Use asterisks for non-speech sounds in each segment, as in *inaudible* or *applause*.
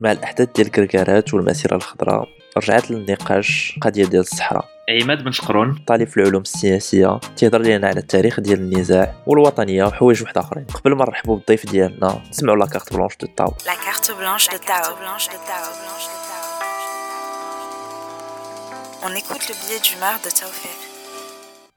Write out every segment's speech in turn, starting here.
مع الأحداث ديال الكركارات والمسيرة الخضراء رجعت للنقاش القضية ديال الصحراء. عماد بن شقرون. طالب في العلوم السياسية تيهضر لنا على التاريخ ديال النزاع والوطنية وحوايج واحد آخرين. قبل ما نرحبوا بالضيف ديالنا نسمعوا la carte blanche de Tao la carte blanche de Tao On écoute le billet d'humeur de Taoufik.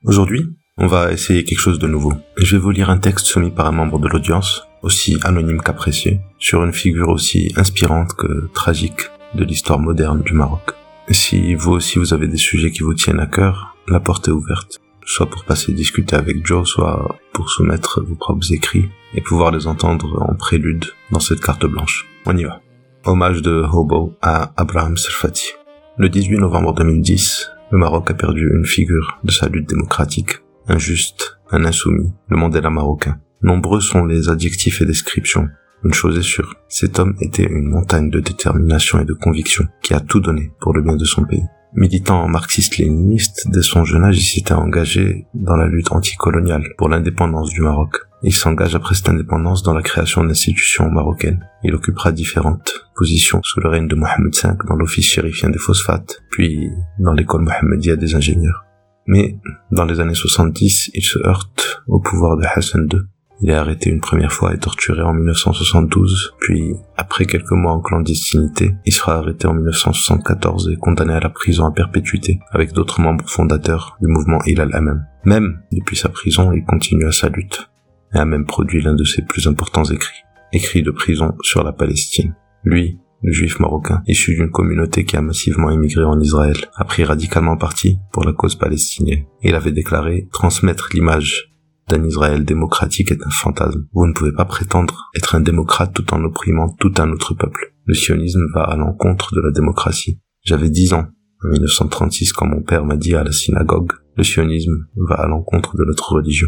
Aujourd'hui, on va essayer quelque chose de nouveau. Je vais vous lire un texte soumis par un membre de l'audience, aussi anonyme qu'apprécié, sur une figure aussi inspirante que tragique de l'histoire moderne du Maroc. Si vous aussi vous avez des sujets qui vous tiennent à cœur, la porte est ouverte. Soit pour passer discuter avec Joe, soit pour soumettre vos propres écrits et pouvoir les entendre en prélude dans cette carte blanche. On y va. Hommage de Hobo à Abraham Serfati. Le 18 novembre 2010, le Maroc a perdu une figure de sa lutte démocratique, injuste, un insoumis, le Mandela marocain. Nombreux sont les adjectifs et descriptions une chose est sûre, cet homme était une montagne de détermination et de conviction qui a tout donné pour le bien de son pays. Militant marxiste-léniniste, dès son jeune âge, il s'était engagé dans la lutte anticoloniale pour l'indépendance du Maroc. Il s'engage après cette indépendance dans la création d'institutions marocaines. Il occupera différentes positions sous le règne de Mohamed V dans l'office chérifien des phosphates, puis dans l'école Mohammedia des ingénieurs. Mais dans les années 70, il se heurte au pouvoir de Hassan II il est arrêté une première fois et torturé en 1972, puis, après quelques mois en clandestinité, il sera arrêté en 1974 et condamné à la prison à perpétuité avec d'autres membres fondateurs du mouvement Hilal Amem. Même, depuis sa prison, il continue à sa lutte et a même produit l'un de ses plus importants écrits, écrits de prison sur la Palestine. Lui, le juif marocain, issu d'une communauté qui a massivement émigré en Israël, a pris radicalement parti pour la cause palestinienne. Il avait déclaré transmettre l'image d'un Israël démocratique est un fantasme. Vous ne pouvez pas prétendre être un démocrate tout en opprimant tout un autre peuple. Le sionisme va à l'encontre de la démocratie. J'avais dix ans en 1936 quand mon père m'a dit à la synagogue, le sionisme va à l'encontre de notre religion.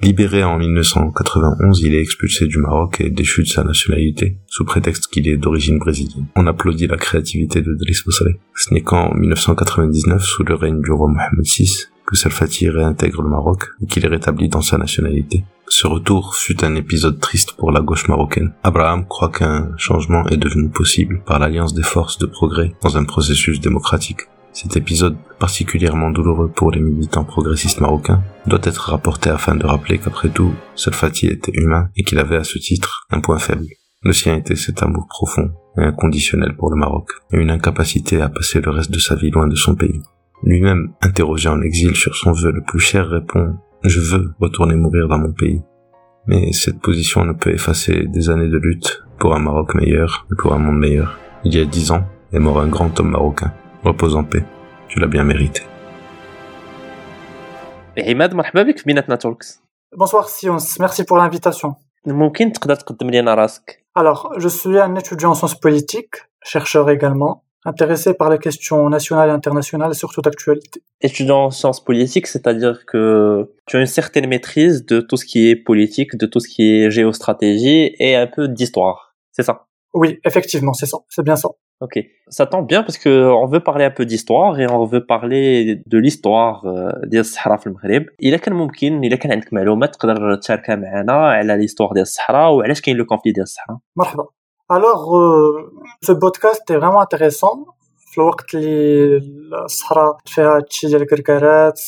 Libéré en 1991, il est expulsé du Maroc et déchu de sa nationalité, sous prétexte qu'il est d'origine brésilienne. On applaudit la créativité de Driss. Ce n'est qu'en 1999, sous le règne du roi Mohamed VI, que Salfati réintègre le Maroc et qu'il est rétabli dans sa nationalité. Ce retour fut un épisode triste pour la gauche marocaine. Abraham croit qu'un changement est devenu possible par l'alliance des forces de progrès dans un processus démocratique. Cet épisode, particulièrement douloureux pour les militants progressistes marocains, doit être rapporté afin de rappeler qu'après tout, Salfati était humain et qu'il avait à ce titre un point faible. Le sien était cet amour profond et inconditionnel pour le Maroc, et une incapacité à passer le reste de sa vie loin de son pays. Lui-même, interrogé en exil sur son vœu le plus cher, répond ⁇ Je veux retourner mourir dans mon pays ⁇ Mais cette position ne peut effacer des années de lutte pour un Maroc meilleur et pour un monde meilleur. Il y a dix ans est mort un grand homme marocain Repose en paix. Tu l'as bien mérité. عماد مرحبا بك في بيناتنا تولكس Bonsoir Sions, merci pour l'invitation. ممكن تقدر تقدم لنا راسك Alors, je suis un étudiant en sciences politiques, chercheur également, intéressé par les questions nationales et internationales, surtout d'actualité. Étudiant en sciences politiques, c'est-à-dire que tu as une certaine maîtrise de tout ce qui est politique, de tout ce qui est géostratégie et un peu d'histoire. C'est ça Oui, effectivement, c'est ça, c'est bien ça. Ok, ça tombe bien parce que on veut parler un peu d'histoire et on veut parler de l'histoire ديال الصحراء في المغرب الا كان ممكن الا كان عندك معلومات تقدر تشاركها معنا على l'histoire ديال الصحراء وعلاش كاين لو كونفلي ديال الصحراء مرحبا Alors, euh, ce podcast est vraiment intéressant. في الوقت اللي الصحراء فيها هادشي ديال الكركارات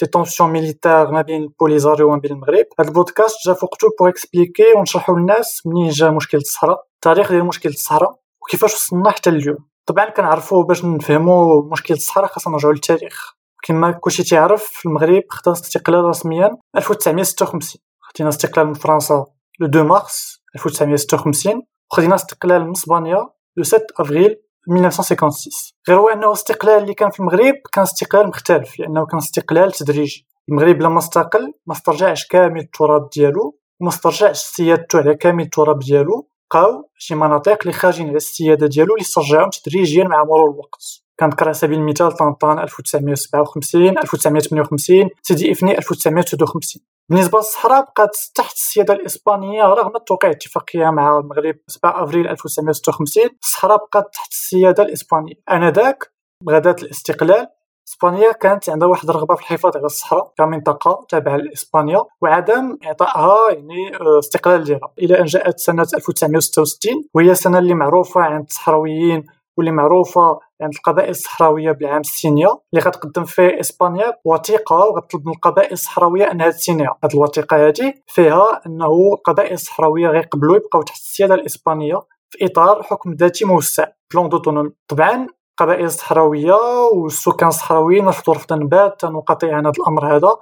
دي طونسيون ميليتير ما بين بوليزاريو وما بين المغرب هاد البودكاست جا في وقتو بوغ اكسبليكي ونشرحو للناس منين جا مشكل الصحراء التاريخ ديال مشكل الصحراء وكيفاش وصلنا حتى اليوم طبعا كنعرفو باش نفهمو مشكل الصحراء خاصنا نرجعو للتاريخ كما كلشي تيعرف المغرب خدا استقلال رسميا 1956 خدينا استقلال من فرنسا le 2 مارس 1956 وخدينا استقلال من اسبانيا le 7 افريل 1956 غير هو أنه الاستقلال اللي كان في المغرب كان استقلال مختلف لأنه كان استقلال تدريجي. المغرب لما استقل ما استرجعش كامل التراب ديالو وما استرجعش سيادته على كامل التراب ديالو بقاو شي مناطق اللي خارجين على السيادة ديالو اللي استرجعهم تدريجيا مع مرور الوقت. كنذكر على سبيل المثال طنطان 1957 1958 سيدي إفني 1959 بالنسبة للصحراء بقات تحت السيادة الإسبانية رغم توقيع اتفاقيه مع المغرب 7 افريل 1956 الصحراء بقات تحت السيادة الإسبانية. آنذاك بغدات الاستقلال. إسبانيا كانت عندها واحد الرغبة في الحفاظ على الصحراء كمنطقة تابعة لإسبانيا وعدم إعطائها يعني آه، استقلال ديالها. إلى أن جاءت سنة 1966 وهي السنة اللي معروفة عند الصحراويين واللي معروفة عند القبائل الصحراوية بالعام السينيا اللي غتقدم فيه إسبانيا وثيقه وغتطلب من القبائل الصحراوية أنها تسينيها هذه الوثيقة هذه فيها أنه القبائل الصحراويه غيقبلوا يبقاو تحت السيادة الإسبانية في إطار حكم ذاتي موسع. بلون دوتونومي طبعا القبائل الصحراوية والسكان الصحراويين رفضوا رفضا باتا وقطيعا هذا الأمر هذا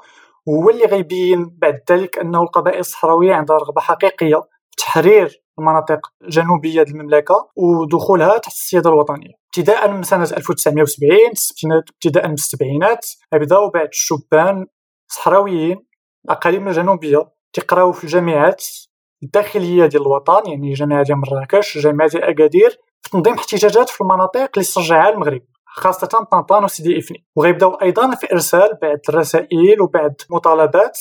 وهو اللي غيبين بعد ذلك أنه القبائل الصحراوية عندها رغبة حقيقية تحرير المناطق الجنوبيه المملكة ودخولها تحت السيادة الوطنية. ابتداء من سنة 1970 ابتداء من السبعينات بداو بعض الشبان صحراويين الاقاليم الجنوبيه تقراو في الجامعات الداخلية ديال الوطن يعني جامعة ديال مراكش جامعة ديال أكادير في تنظيم احتجاجات في المناطق اللي استرجعها المغرب خاصة طنطان وسيدي إفني. وغيبداو أيضا في إرسال بعض الرسائل وبعض مطالبات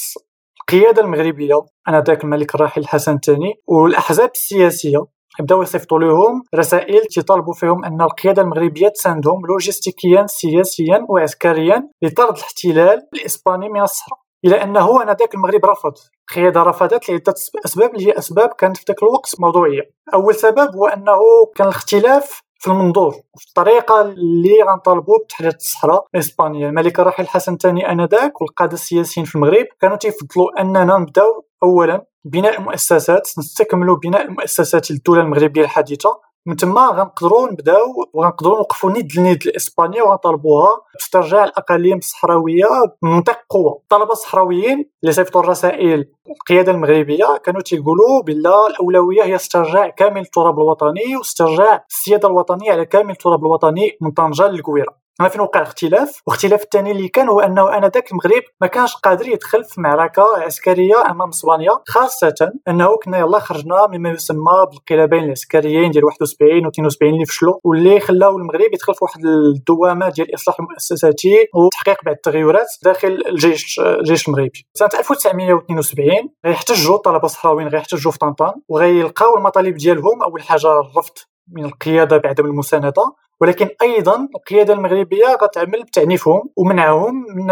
القيادة المغربية. أنذاك الملك الراحل الحسن الثاني. والأحزاب السياسية بداو يصيفطوا لهم رسائل تطالبوا فيهم أن القيادة المغربية تساندهم لوجستيكيا سياسيا وعسكريا لطرد الاحتلال الإسباني من الصحراء. إلى أنه انذاك المغرب رفض. القيادة رفضت لعدة أسباب اللي هي أسباب كانت في ذاك الوقت موضوعية. أول سبب هو أنه كان الاختلاف في المنظور في الطريقة اللي غنطالبوا بتحرير الصحراء الاسبانيه الملك الراحل الحسن الثاني آنذاك والقادة السياسيين في المغرب كانوا تيفضلوا أننا نبداو اولا بناء المؤسسات نستكملوا بناء المؤسسات للدوله المغربية الحديثة. من تما غنقدروا نبداو وغنقدروا نوقفوا ند لند لإسبانيا وغنطالبوها باسترجاع الأقاليم الصحراوية بمنطق قوة. الطلبة الصحراويين اللي صيفطوا الرسائل القيادة المغربية كانوا تيقولوا بلا الأولوية هي استرجاع كامل التراب الوطني واسترجاع السيادة الوطنية على كامل التراب الوطني من طنجة للكويرة. هنا فين وقع الاختلاف؟ والاختلاف الثاني اللي كان هو أنه آنذاك المغرب ما كانش قادر يدخل في معركة عسكرية أمام إسبانيا خاصة أنه كنا يلا خرجنا مما يسمى بالانقلابين العسكريين ديال 71 و 72 اللي فشلوا واللي خلاو المغرب يدخل في واحد الدوامة ديال الاصلاح المؤسساتي وتحقيق بعض التغيرات داخل الجيش الجيش المغربي. سنة 1972 غيحتجوا الطلبه الصحراويين غيحتجوا في طنطان وغيلقاو المطالب ديالهم أول حاجة الرفض من القيادة بعدم المساندة. ولكن أيضا القيادة المغربية غتعمل بتعنيفهم ومنعهم من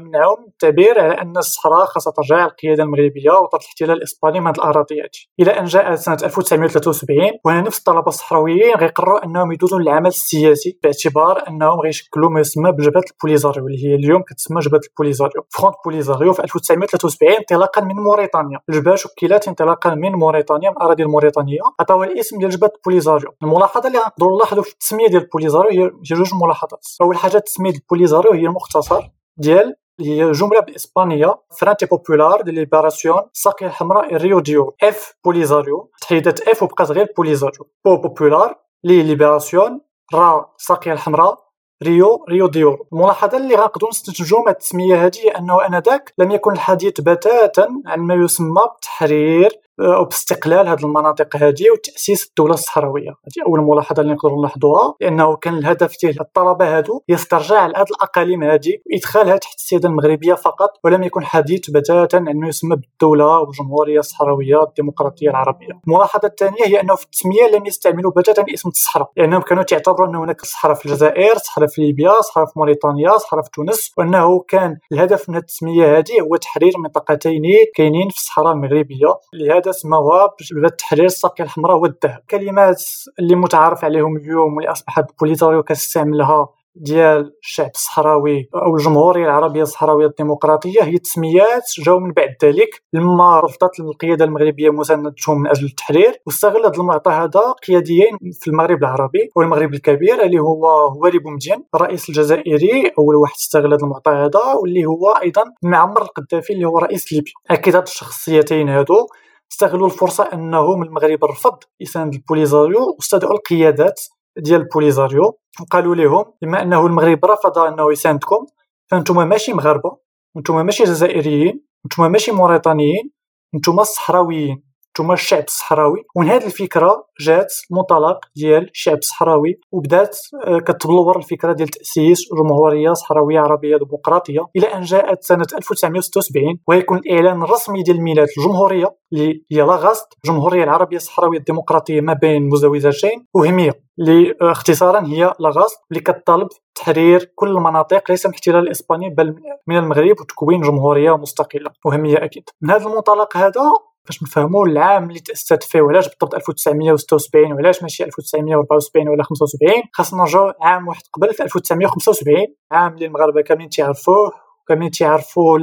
منعهم التعبير على أن الصحراء خاصها ترجع القياده المغربية وطرد الاحتلال الإسباني من هذه الأراضي إلى أن جاءت سنة 1973 وهنا نفس الطلبة الصحراويين غيقرروا أنهم يدوزوا للعمل السياسي باعتبار أنهم غيشكلوا ما يسمى بجبهة البوليزاريو اللي هي اليوم كتسمى جبهة البوليزاريو Front Polisario في 1973 انطلاقا من موريتانيا. الجبهة شكلت انطلاقا من موريتانيا من الأراضي الموريتانية عطاوها الاسم ديال جبهة البوليزاريو. الملاحظة اللي غنقدروا نلاحظوا في التسمية ديال البوليزاريو هي جوج ملاحظات. أول حاجة تسمية البوليزاريو هي المختصر ديال هي جملة بالاسبانيه Frente Popular de Liberación ساقية الحمراء Río de Oro F بوليزاريو تحيدت F وبقات غير بوليزاريو Po Popular Li Liberación را ساقية الحمراء Río Río de Oro الملاحظة اللي غنقدروا نستنتجوا من التسمية هذه أنه آنذاك لم يكن الحديث بتاتا عن ما يسمى بتحرير أو باستقلال هذه المناطق هذه وتأسيس الدولة الصحراوية. هذه أول ملاحظة اللي نقدروا نلاحظوها لأنه كان الهدف ديال الطلبة هذو هي استرجاع هذه الأقاليم هذه وادخالها تحت السيادة المغربية فقط ولم يكن حديث بتاتا ما يسمى بالدولة والجمهورية الصحراوية الديمقراطية العربية. الملاحظة الثانية هي أنه في التسمية لم يستعملوا بتاتا اسم الصحراء لأنهم كانوا تعتبروا أن هناك صحراء في الجزائر صحراء في ليبيا صحراء في موريتانيا صحراء في تونس وأنه كان الهدف من التسمية هذه هو تحرير منطقتين كاينين في الصحراء المغربية. لهذا سموها التحرير الساقية الحمراء والذهب. كلمات اللي متعارف عليهم اليوم واللي اصبحت بوليتاريو كتستعملها ديال الشعب الصحراوي أو الجمهورية العربية الصحراوية الديمقراطية هي تسميات جاو من بعد ذلك. لما رفضت القيادة المغربية مساندتهم من أجل التحرير واستغل هذا المعطى هذا قياديين في المغرب العربي والمغرب الكبير اللي هو هواري بومدين الرئيس الجزائري أول واحد استغل هذا المعطى هذا واللي هو أيضا معمر القذافي اللي هو رئيس ليبيا. أكيد هاد الشخصيتين هادو استغلوا الفرصة انه من المغرب رفض يساند البوليزاريو واستدعوا القيادات ديال البوليزاريو. وقالوا لهم بما أنه المغرب رفض أنه يساندكم فأنتم ماشي مغاربة أنتم ماشي جزائريين أنتم ماشي موريتانيين أنتم صحراويين. نتوما الشعب الصحراوي. ومن هذه الفكرة جات المنطلق ديال الشعب الصحراوي وبدات آه، كتبلور الفكرة ديال تأسيس جمهورية صحراوية عربية ديمقراطية إلى أن جاءت سنة 1976 ويكون الإعلان الرسمي ديال ميلاد الجمهورية اللي هي لاغاست الجمهوريه العربية الصحراوية الديمقراطية ما بين مزدوجتين وهمية اللي آه، اختصارا هي لاغاست اللي كتطالب تحرير كل المناطق ليس من الاحتلال الاسباني بل من المغرب وتكوين جمهورية مستقلة وهمية أكيد. من هذا المنطلق هذا باش نفهموا العام اللي تأسست فيه وعلاش بالضبط 1976 وعلاش ماشي 1974 ولا 75 خاصنا نرجعوا عام واحد قبل في 1975 عام اللي المغاربة كاملين تيعرفوه كاملين تيعرفوا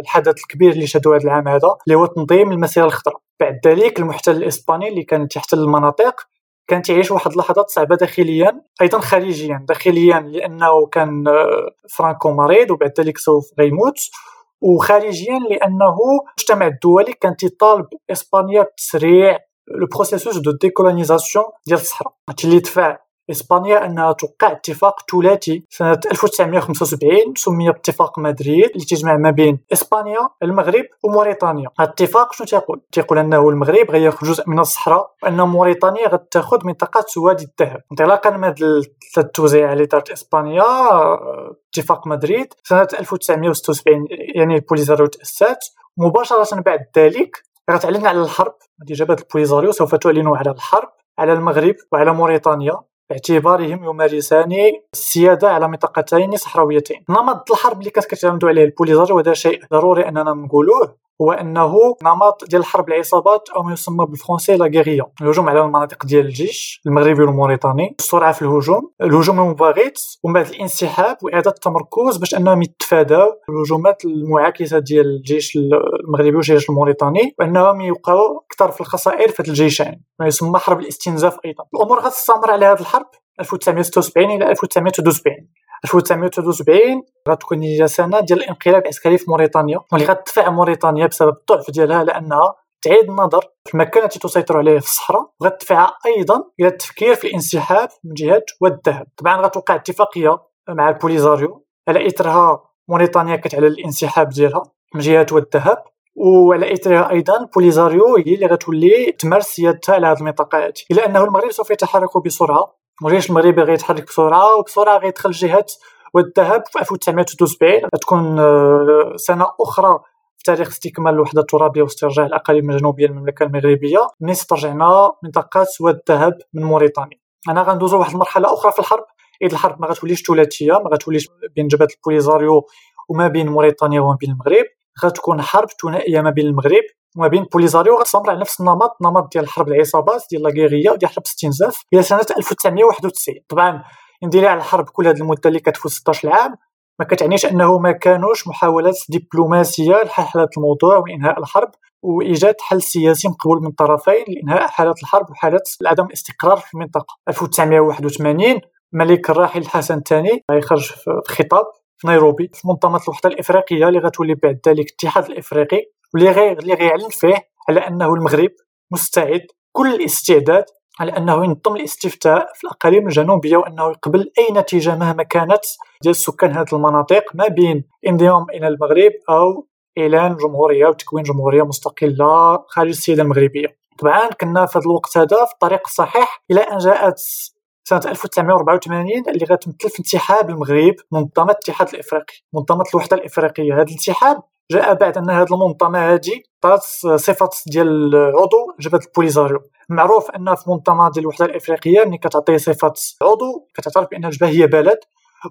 الحدث الكبير اللي شهدوا هذا العام هذا اللي هو تنظيم المسيرة الخضراء. بعد ذلك المحتل الإسباني اللي كان تحتل المناطق كان تعيش واحد اللحظات صعبة داخليا أيضا خارجيا. داخليا لأنه كان آه، فرانكو مريض وبعد ذلك سوف غيموت. وخارجيا لأنه المجتمع الدولي كان يطالب إسبانيا بتسريع le processus de décolonisation ديال الصحراء. اللي دفع إسبانيا أنها توقع اتفاق ثلاثي سنة 1975 سمي باتفاق مدريد اللي تجمع ما بين إسبانيا المغرب وموريتانيا هذا الاتفاق شنو تيقول؟ تيقول أنه المغرب غياخذ جزء من الصحراء وأن موريتانيا غتاخذ منطقة وادي الذهب. انطلاقا من هذا التوزيع اللي دارت إسبانيا اتفاق مدريد سنة 1976 يعني البوليزاريو تاسات مباشرة بعد ذلك غتعلن على الحرب. هذه جبهه البوليزاريو سوف تعلن على الحرب على المغرب وعلى موريتانيا. باعتبارهم يمارسان السيادة على منطقتين صحراويتين. نمط الحرب اللي كانت كتعتمدوا عليه البوليزاريو وهذا شيء ضروري أننا نقولوه هو أنه نمط ديال الحرب العصابات أو ما يسمى بالفرنسي لا غيريا الهجوم على المناطق ديال الجيش المغربي والموريتاني السرعه في الهجوم. الهجوم المباغت ومن بعد الانسحاب وإعادة التمركز باش أنهم يتفاداو الهجومات المعاكسة ديال الجيش المغربي والجيش الموريتاني وأنهم يوقعوا أكثر في الخسائر في الجيشين. ما يسمى حرب الاستنزاف أيضا. الأمور غتستمر على هذه الحرب 1976 إلى 1973 1973 غتكون هي سنة ديال الانقلاب العسكري في موريتانيا واللي غتدفع موريتانيا بسبب الضعف ديالها لأنها تعيد النظر في المكان التي تسيطر عليه في الصحراء وغتدفعها أيضا إلى التفكير في الانسحاب من جهة والذهب طبعا غتوقع اتفاقية مع البوليزاريو على اثرها موريتانيا كتعلن الانسحاب ديالها من جهة والذهب وعلى اثرها أيضا بوليزاريو هي اللي غتولي تمارس سيادتها على هذه المنطقة هذه. إلا أنه المغرب سوف يتحرك بسرعة الجيش المغربي غيتحرك بسرعة وبسرعة غيدخل جهه والذهب في 1972 غتكون آه، سنة أخرى في تاريخ استكمال الوحده الترابيه واسترجاع الأقاليم الجنوبية للمملكة المغربية. ملي استرجعنا منطقة واد الذهب من موريتانيا. أنا غندوزو واحد المرحلة أخرى في الحرب. إذ الحرب ما غتوليش ثلاثية ما غتوليش بين جبهة البوليزاريو وما بين موريتانيا وما بين المغرب. غتكون حرب ثنائية ما بين المغرب. وما بين بوليزاريو غتستمر على نفس النمط نمط ديال حرب العصابات ديال لاغيريا ديال حرب الاستنزاف إلى سنة 1991 طبعا على الحرب كل هذه المدة اللي كتفوت 16 عام ما كتعنيش أنه ما كانوش محاولات دبلوماسية لحل الموضوع وإنهاء الحرب وإيجاد حل سياسي مقبول من الطرفين لإنهاء حاله الحرب وحاله عدم الاستقرار في المنطقة. 1981 الملك الراحل الحسن الثاني غيخرج في خطاب في نيروبي في منظمة الوحدة الإفريقية اللي غتولي بعد ذلك الاتحاد الإفريقي. واللي غي اللي غيعلن فيه على أنه المغرب مستعد كل الاستعداد على أنه ينظم الاستفتاء في الأقاليم الجنوبية وأنه يقبل أي نتيجة مهما كانت ديال سكان هذه المناطق ما بين انضمام إلى المغرب أو إعلان جمهورية وتكوين جمهورية مستقلة خارج السياده المغربية. طبعا كنا في هذا الوقت هذا في الطريق الصحيح إلى أن جاءت سنة 1984 اللي غتمثل في انسحاب المغرب منظمة الاتحاد الإفريقي منظمة الوحدة الإفريقية. هذا الانسحاب جاء بعد أن هذه المنظمه هذه عطات صفه ديال عضو جبهة البوليزاريو. معروف أن في منظمه ديال الوحدة الإفريقية ملي كتعطي صفه عضو كتعترف بأن الجبهة هي بلد.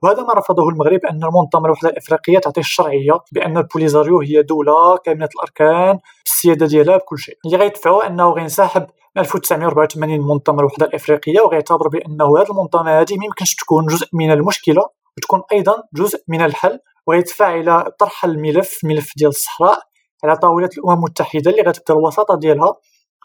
وهذا ما رفضه المغرب أن المنظمه الوحدة الإفريقية تعطي الشرعية بأن البوليزاريو هي دولة كامله الأركان السيادة ديالها بكل شيء. اللي غيدفعوا أنه غينسحب 1984 المنظمه الوحدة الإفريقية وغيعتبر بأنه هذه المنظمه هذه ما يمكنش تكون جزء من المشكلة وتكون أيضا جزء من الحل. ويدفع إلى طرح الملف الملف ديال الصحراء على طاولة الأمم المتحدة اللي غتبدأ الوساطة ديالها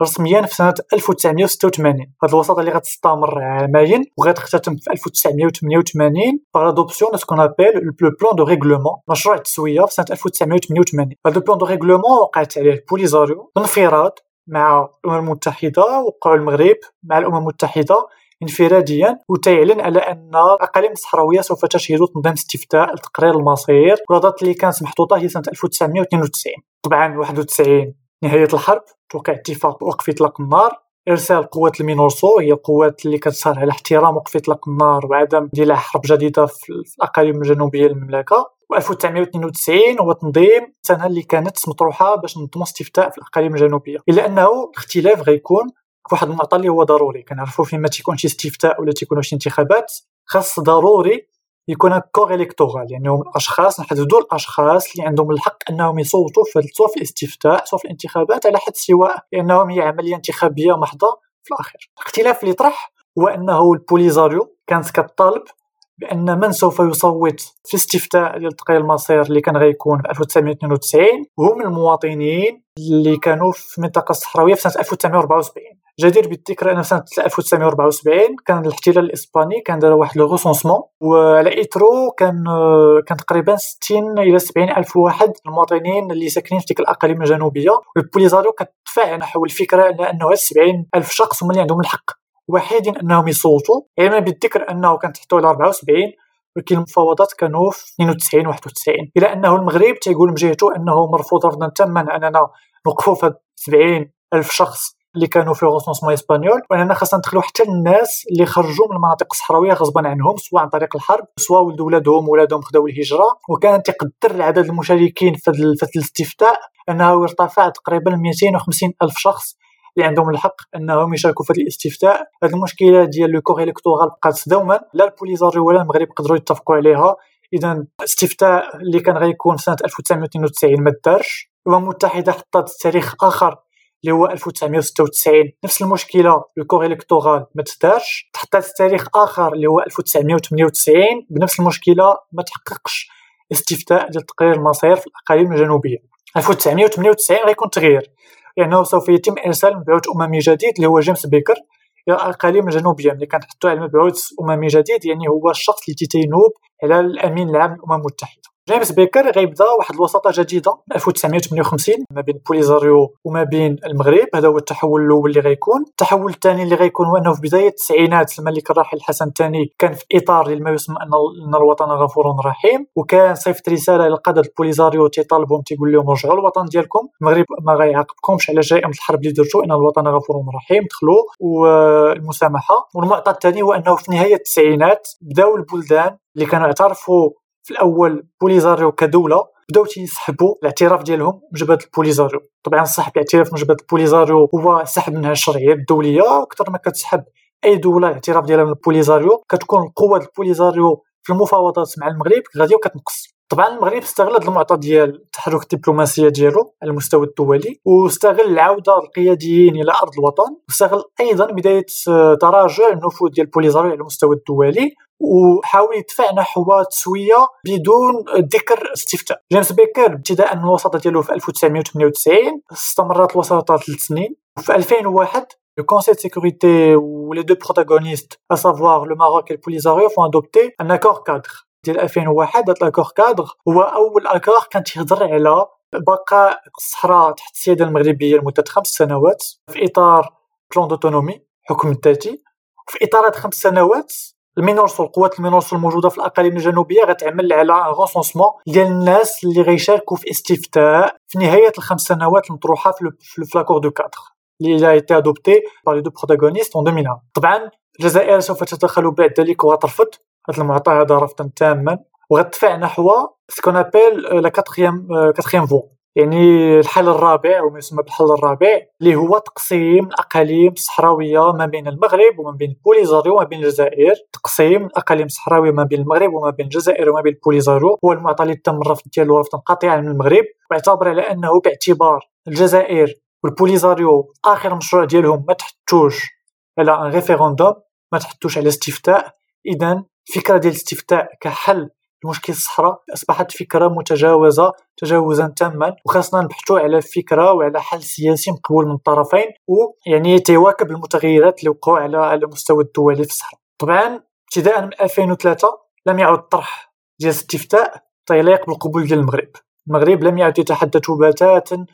رسميا في سنة 1986 هذه الوساطة اللي غتستمر عامين وغتختتم في 1988 par l'adoption ce qu'on appelle le plan de règlement مشروع التسوية في سنة 1988 هذا ال plan de règlement وقعت عليه البوليزاريو بانفراد مع الأمم المتحدة وقعوا المغرب مع الأمم المتحدة. انفراديا وتيعلن على أن الاقاليم الصحراوية سوف تشهد تنظيم استفتاء لتقرير المصير. القرارات اللي كانت محطوطه هي سنة 1992 طبعا 91 نهاية الحرب توقع اتفاق وقف إطلاق النار. إرسال قوات المينورسو هي القوات اللي كتسار على احترام وقف إطلاق النار وعدم ديال حرب جديدة في الأقاليم الجنوبية للمملكة. و1992 هو تنظيم السنة اللي كانت مطروحة باش نظموا استفتاء في الأقاليم الجنوبية. إلا أنه الاختلاف غيكون واحد المعطى اللي هو ضروري. كنعرفوا فيما تيكون شي استفتاء ولا تيكونوا شي انتخابات خاص ضروري يكون كور إلكتورال. يعني هم الأشخاص نحددوا الأشخاص اللي عندهم الحق أنهم يصوتوا في سواء في الاستفتاء سواء في الانتخابات على حد سواء لانهم هي عملية انتخابية محضة في الأخير. الاختلاف اللي طرح هو أنه البوليزاريو كانت كطالب بان من سوف يصوت في استفتاء ديال تقرير المصير اللي كان غيكون في 1992 هم المواطنين اللي كانوا في المنطقة الصحراوية في سنة 1974 جدير بالذكر أن في سنة 1974 كان الاحتلال الإسباني كان دار واحد لو وعلى اثرو كان كان تقريبا 60 إلى 70 ألف واحد المواطنين اللي ساكنين في ديك الأقاليم الجنوبية. والبوليزاريو كتدفع نحو الفكرة على أنه 70 ألف شخص هما اللي عندهم الحق. وحيدين أنهم يصوتوا. علما بالذكر أنه كان تحتوي على 74 ولكن المفاوضات كانوا في 92 91 إلى أنه المغرب تيقول من جهته أنه مرفوض رفضا تاما أننا نوقفوا في 70 ألف شخص اللي كانوا في ال recensement espagnol وأننا خاصنا ندخلوا حتى الناس اللي خرجوا من المناطق الصحراويه غصبا عنهم سواء عن طريق الحرب سواء ولدوا ولادهم ولادهم خداو الهجرة. وكان تقدر العدد المشاركين في الاستفتاء انه ارتفع تقريبا 250 ألف شخص. اللي عندهم الحق أنهم يشاركوا في الاستفتاء. هذه المشكلة ديال le corps électoral بقات دوما لا البوليزاريو ولا المغرب قدروا يتفقوا عليها. اذا الاستفتاء اللي كان غيكون سنة 1992 ما دارش الامم المتحده حطت تاريخ آخر اللي هو 1996 نفس المشكلة le corps électoral ما تدارش تحطات تاريخ آخر اللي هو 1998 بنفس المشكلة ما تحققش استفتاء ديال تقرير المصير في الأقاليم الجنوبية. 1998 غيكون تغيير لأنه سوف يتم ارسال مبعوث اممي جديد اللي هو جيمس بيكر إلى الاقاليم الجنوبيه ملي كنحطوا على مبعوث اممي جديد يعني هو الشخص اللي تينوب على الامين العام للامم المتحده جيمس بيكر غيبدا واحد الوساطه جديدة 1958 ما بين بوليزاريو وما بين المغرب. هذا هو التحول الأول اللي غيكون. التحول الثاني اللي غيكون هو أنه في بداية التسعينات الملك الراحل الحسن الثاني كان في إطار ما يسمى أن الوطن غفور رحيم وكان صيفط رسالة إلى قادة البوليزاريو تيطالبهم تيقول لهم رجعوا الوطن ديالكم. المغرب ما غيعاقبكمش على جرائم الحرب اللي درتوا إن الوطن غفور رحيم دخلوا. والمسامحة. والمعطى الثاني هو أنه في نهاية التسعينات بداو البلدان اللي كانوا اعترفوا في الأول بوليزاريو كدولة بدأو تيسحبوا الاعتراف ديالهم من جبهه البوليزاريو طبعا سحب الاعتراف من جبهة البوليزاريو هو سحب منها الشرعية الدولية. أكثر ما كتسحب أي دولة الاعتراف ديالها من البوليزاريو كتكون القوه البوليزاريو في المفاوضات مع المغرب غاديه وكتنقص. طبعا المغرب استغل هذا المعطى ديال التحرك الدبلوماسية ديالو على المستوى الدولي واستغل العودة القياديين إلى أرض الوطن واستغل أيضا بداية تراجع النفوذ ديال بوليزاريو على المستوى الدولي وحاول يدفع نحو تسويه بدون ذكر استفتاء جيمس بيكر ابتداء من الوساطة ديالو في 1998 استمرت الوساطة ثلاث سنين وفي 2001 Le Conseil de sécurité où les deux protagonistes, à savoir le Maroc et le Polisario, font adopter un accord cadre. ديال 2001 هذا الاكور كادر هو أول أكور كان تيهضر على بقاء الصحراء تحت السيادة المغربية لمدة خمس سنوات في إطار plan d'autonomie حكم الذاتي. في إطار هاد خمس سنوات المينورسو القوات المينورسو الموجودة في الأقاليم الجنوبية غتعمل على un recensement ديال الناس اللي غيشاركوا في استفتاء في نهاية الخمس سنوات المطروحة في l'accord de cadre اللي été adopté par les deux protagonistes en 2001 طبعا الجزائر سوف تتدخل بعد ذلك وترفض. هذا المعطى هذا رفضا تاما. وغتدفع نحو ce qu'on appelle la quatrième quatrième voie يعني الحل الرابع وما يسمى بالحل الرابع اللي هو تقسيم الاقاليم الصحراويه ما بين المغرب وما بين بوليزاريو وما بين الجزائر. تقسيم الاقاليم الصحراويه ما بين المغرب وما بين الجزائر وما بين بوليزاريو هو المعطى اللي تم الرفض ديالو رفضا قاطعا من المغرب واعتبر على أنه باعتبار الجزائر والبوليزاريو آخر مشروع ديالهم ما تحطوش على un référendum ما تحطوش على استفتاء. اذا الفكرة ديال الاستفتاء كحل لمشكل الصحراء أصبحت فكرة متجاوزة تجاوزا تاما وخاصنا نبحثوا على فكرة وعلى حل سياسي مقبول من الطرفين ويعني تواكب المتغيرات اللي وقعوا على على المستوى الدولي في الصحراء. طبعا ابتداء من 2003 لم يعد الطرح ديال الاستفتاء يليق بالقبول ديال المغرب. المغرب لم يعد يتحدث بتاتا عن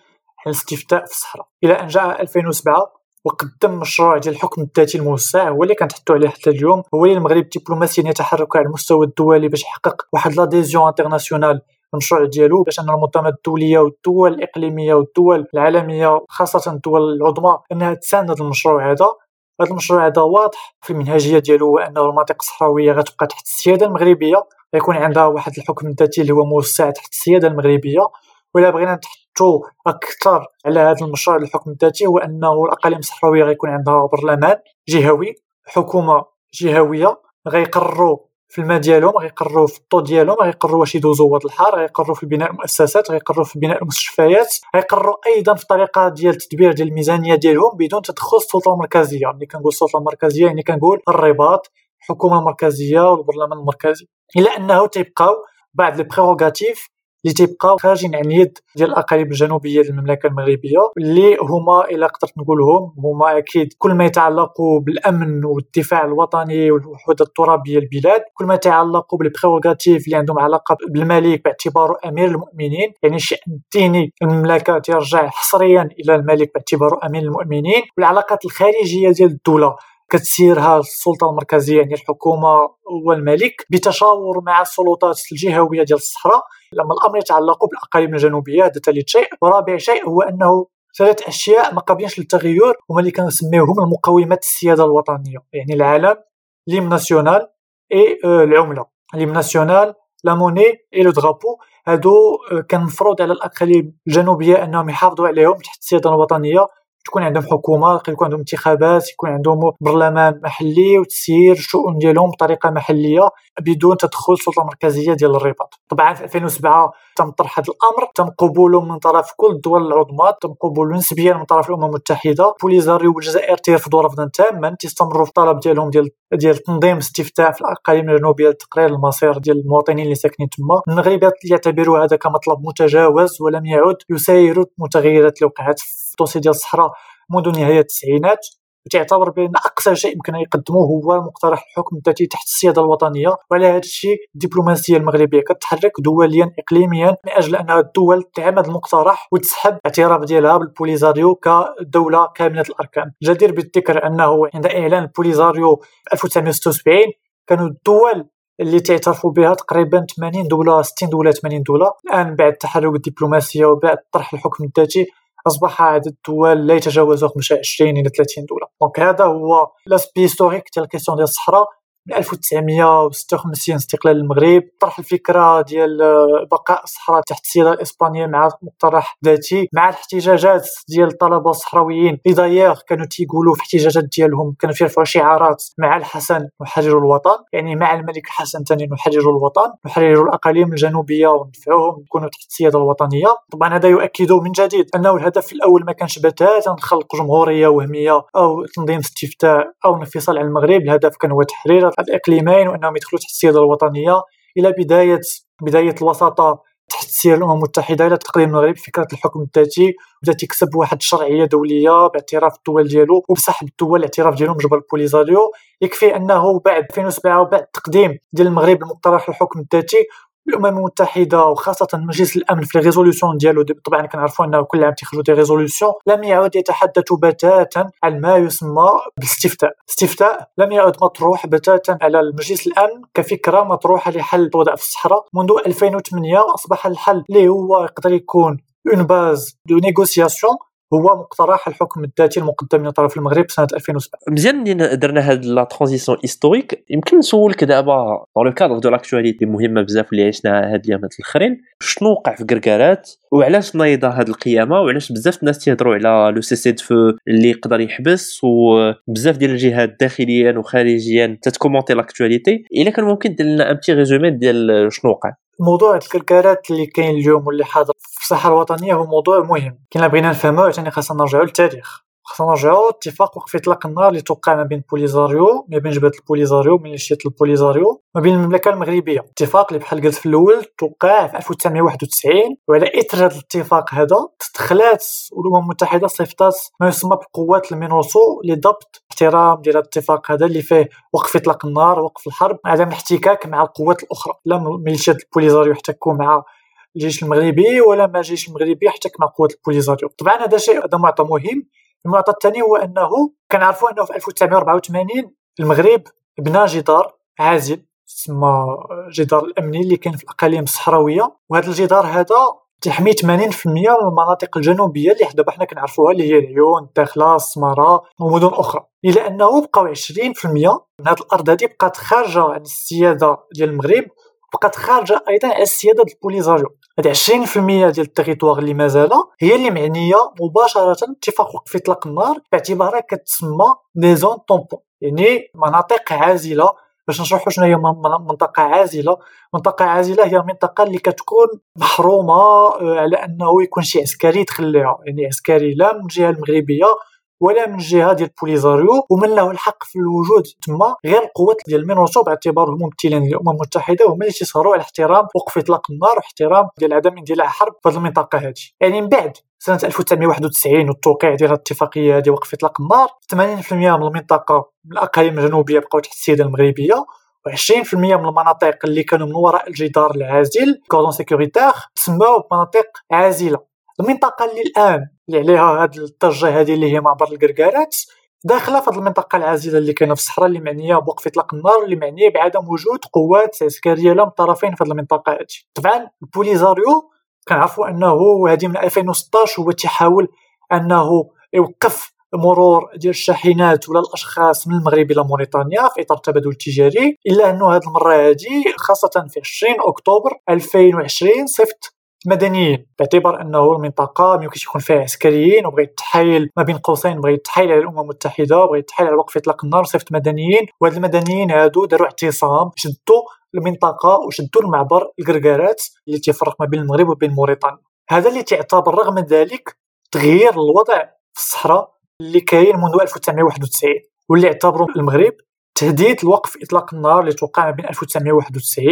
الاستفتاء في الصحراء. إلى أن جاء 2007 وقدم مشروع ديال الحكم الذاتي الموسع هو اللي كنتحدثوا عليه حتى اليوم هو اللي المغرب دبلوماسيا يتحرك على المستوى الدولي باش يحقق واحد l'adhésion internationale المشروع ديالو باش أن المنظمات الدولية والدول الإقليمية والدول العالمية خاصة الدول العظمى أنها تساند المشروع هذا. هذا المشروع هذا واضح في المنهجية ديالو أنه المناطق الصحراوية غتبقى تحت السيادة المغربية غيكون عندها واحد الحكم الذاتي اللي هو موسع تحت السيادة المغربية. ولا بغينا نتحطوا أكثر على هذا المشروع الحكم الذاتي هو أنه الأقاليم الصحراوية غيكون عندها برلمان جهوي حكومة جهوية غيقرروا في الماء ديالهم غيقرروا في الضو ديالهم غيقرروا واش يدوزوا واد الحار غيقرروا في بناء المؤسسات غيقرروا في بناء المستشفيات غيقرروا أيضا في الطريقة ديال التدبير ديال الميزانية ديالهم بدون تدخل السلطة المركزية. ملي كنقول السلطة المركزية يعني كنقول الرباط الحكومة المركزيه والبرلمان المركزي. إلا أنه تيبقاو بعض les prérogatives اللي تيبقاو خارجين عن يد ديال الاقاليم الجنوبية ديال المملكة المغربية اللي هما إلا قدرت نقولهم هما أكيد كل ما يتعلق بالأمن والدفاع الوطني والوحدة الترابية للبلاد كل ما يتعلق بال prérogatives اللي عندهم علاقة بالملك باعتباره أمير المؤمنين يعني الشان الديني المملكة ترجع حصريا إلى الملك باعتباره أمير المؤمنين. والعلاقات الخارجية ديال الدولة كتسيرها السلطه المركزية يعني الحكومة والملك بتشاور مع السلطات الجهوية ديال الصحراء لما الأمر يتعلق بالأقاليم الجنوبية هذا ثالث شيء. ورابع شيء هو أنه ثلاث أشياء ما قابلينش للتغير هما اللي كنسميوهم المقومات السيادة الوطنية. يعني العلم l'hymne national et العمله l'hymne national la monnaie et le drapeau هادو كان مفروض على الأقاليم الجنوبية أنهم يحافظوا عليهم تحت السيادة الوطنية. تكون عندهم حكومة يكون عندهم انتخابات يكون عندهم برلمان محلي وتسيير الشؤون ديالهم بطريقة محلية بدون تدخل السلطه المركزيه ديال الرباط. طبعا في 2007 تم طرح هذا الأمر تم قبوله من طرف كل الدول العظمى تم قبوله نسبيا من طرف الأمم المتحدة. بوليزاريو والجزائر تيرفضوا رفضا تاما تيستمروا في الطلب ديالهم ديال ديال تنظيم استفتاء في الأقاليم الجنوبية لتقرير المصير ديال المواطنين اللي ساكنين تما. المغرب يعتبروا هذا كمطلب متجاوز ولم يعد يسير المتغيرات اللي وقعت في الدوسي ديال الصحراء منذ نهاية التسعينات. وتعتبر بأن أقصى شيء يمكن يقدموه هو مقترح الحكم الذاتي تحت السيادة الوطنية. وعلى هذا الشيء الدبلوماسية المغربية كتحرك دوليا اقليميا من أجل ان الدول تعمد المقترح وتسحب الاعتراف ديالها بالبوليزاريو كدولة كاملة الأركان. جدير بالذكر أنه عند إعلان البوليزاريو في 1976 كانوا الدول اللي تعترفوا بها تقريبا 80 دولة 60 دولة 80 دولة. الآن بعد التحرك الدبلوماسية وبعد طرح الحكم الذاتي أصبح عدد الدول لا يتجاوز 25 إلى 30 دولة. donc هذا هو l'aspect historique ديال ال question ديال الصحراء. من 1956 استقلال المغرب طرح الفكرة ديال بقاء الصحراء تحت السياده الإسبانية مع مقترح ذاتي مع الاحتجاجات ديال الطلبة الصحراويين. اللي دايوغ كانوا تيقولوا في الاحتجاجات ديالهم كانوا تيرفعوا شعارات مع الحسن نحرر الوطن يعني مع الملك الحسن ثاني نحرر الوطن نحرر الأقاليم الجنوبية وندفعوهم يكونوا تحت السيادة الوطنية. طبعا هذا يؤكد من جديد أنه الهدف الأول ما كانش بتاتا خلق جمهورية وهمية أو تنظيم استفتاء أو انفصال عن المغرب الهدف كان هو تحرير الإقليمين وأنهم يدخلوا تحت السيادة الوطنية إلى بدايه بداية الوساطة تحت سير الأمم المتحدة إلى تقديم المغرب فكره الحكم الذاتي بدا تكسب واحد الشرعية دولية باعتراف الدول ديالو وبسحب الدول الاعتراف ديالهم جبهة البوليزاريو يكفي أنه بعد 2007 وبعد التقديم ديال المغرب لمقترح الحكم الذاتي الأمم المتحدة وخاصة مجلس الأمن في ال résolution ديالو طبعا كنعرفوا أنه كل عام تيخرجوا des résolutions لم يعد يتحدث بتاتا عن ما يسمى بالاستفتاء. الاستفتاء لم يعد مطروح بتاتا على المجلس الأمن كفكرة مطروحه لحل الوضع في الصحراء. منذ 2008 واصبح الحل اللي هو يقدر يكون une base de négociation هو مقترح الحكم الذاتي المقدم من طرف المغرب سنة 2007 مزيان ملي درنا هاد la transition historique. يمكن نسولك دابا dans le cadre de l'actualité مهمة بزاف اللي عشنا هاد الايامات الاخرين شنو وقع في كركارات وعلاش نايضة هاد القيامة؟ وعلاش بزاف الناس تيهضروا على le cessez-le-feu اللي يقدر يحبس؟ وبزاف ديال الجهات داخليا وخارجيا تت commenter l'actualité إلا كان ممكن دير لنا un petit résumé ديال شنو وقع. موضوع الكركارات اللي كاين اليوم واللي حاضر في الساحة الوطنية هو موضوع مهم. كنا بغينا نفهموه عشان خاصنا نرجعوا للتاريخ. خاصنا نرجعوا اتفاق وقف اطلاق النار اللي توقع ما بين بوليزاريو ما بين جبهة البوليزاريو ميليشيات البوليزاريو ما بين المملكة المغربية. اتفاق اللي بحال قلت في الأول توقع في 1991 وعلى إثر هذا الاتفاق هذا تدخلات الأمم المتحدة صيفطات ما يسمى بالقوات المينوسو لضبط احترام ديال الاتفاق هذا اللي فيه وقف اطلاق النار وقف الحرب عدم الاحتكاك مع القوات الأخرى. لا ميليشيات البوليزاريو يحتكوا مع الجيش المغربي ولا ما الجيش المغربي يحتك مع قوات البوليزاريو. طبعا هذا شيء هذا معطى مهم. المعطى الثاني هو أنه كنعرفوا أنه في 1984 المغرب بنى جدار عازل تسمى الجدار الأمني اللي كاين في الأقاليم الصحراوية. وهذا الجدار هذا تحمي 80% من المناطق الجنوبية اللي دابا حنا كنعرفوها اللي هي العيون الداخلة السمارة ومدن أخرى. الا أنه بقاو 20% من هذه الأرض هذه بقات خارجة عن السيادة ديال المغرب بقات خارجة أيضا على السيادة ديال البوليزاريو هاد 20% ديال ال territoire اللي مازال هي اللي معنية مباشرة اتفاق وقف اطلاق النار باعتبارها كتسمى des zones tampons. يعني مناطق عازلة باش نشرحوا شنو هي منطقة عازلة. منطقة عازلة هي منطقة اللي كتكون محرومة آه، على أنه يكون شي عسكري يدخل لها يعني عسكري لا من الجهة المغربية ولا من الجهه ديال بوليزاريو ومن له الحق في الوجود تما غير القوات ديال المينوسو باعتبارهم ممثلين للامم المتحدة هما اللي تيسهروا على احترام وقف إطلاق النار واحترام ديال عدم اندلاع حرب في هذه المنطقة هذه. يعني من بعد سنة 1991 والتوقيع ديال الاتفاقية هذه وقف إطلاق النار 80% من المنطقة من الأقاليم الجنوبية بقاو تحت السيادة المغربية و20% من المناطق اللي كانوا من وراء الجدار العازل cordon sécuritaire تسموا بمناطق عازلة. المنطقة اللي الآن اللي عليها هاد الضجه هذه اللي هي معبر الكركارات داخلة في المنطقة العازلة اللي كاينة في الصحراء اللي معنية بوقف إطلاق النار اللي معنية بعدم وجود قوات عسكرية لا من الطرفين في المنطقة هذه طبعا البوليزاريو كنعرفوا أنه هذه من 2016 هو تيحاول أنه يوقف مرور ديال الشاحنات ولا الأشخاص من المغرب إلى موريتانيا في إطار التبادل التجاري إلا أنه هذه المرة هذه خاصة في 20 أكتوبر 2020 صفت مدنيين باعتبار أنه المنطقة ما يمكنش يكون فيها عسكريين وبغى يتحايل ما بين قوسين بغى يتحايل على الأمم المتحدة وبغى يتحايل على وقف إطلاق النار وصيفط مدنيين. وهاد المدنيين هادو داروا اعتصام شدوا المنطقة وشدوا المعبر الكركارات اللي تيفرق ما بين المغرب وبين موريتانيا. هذا اللي تعتبر رغم ذلك تغيير الوضع في الصحراء اللي كاين منذ 1991 واللي اعتبروا المغرب تهديد لوقف إطلاق النار اللي توقع ما بين 1991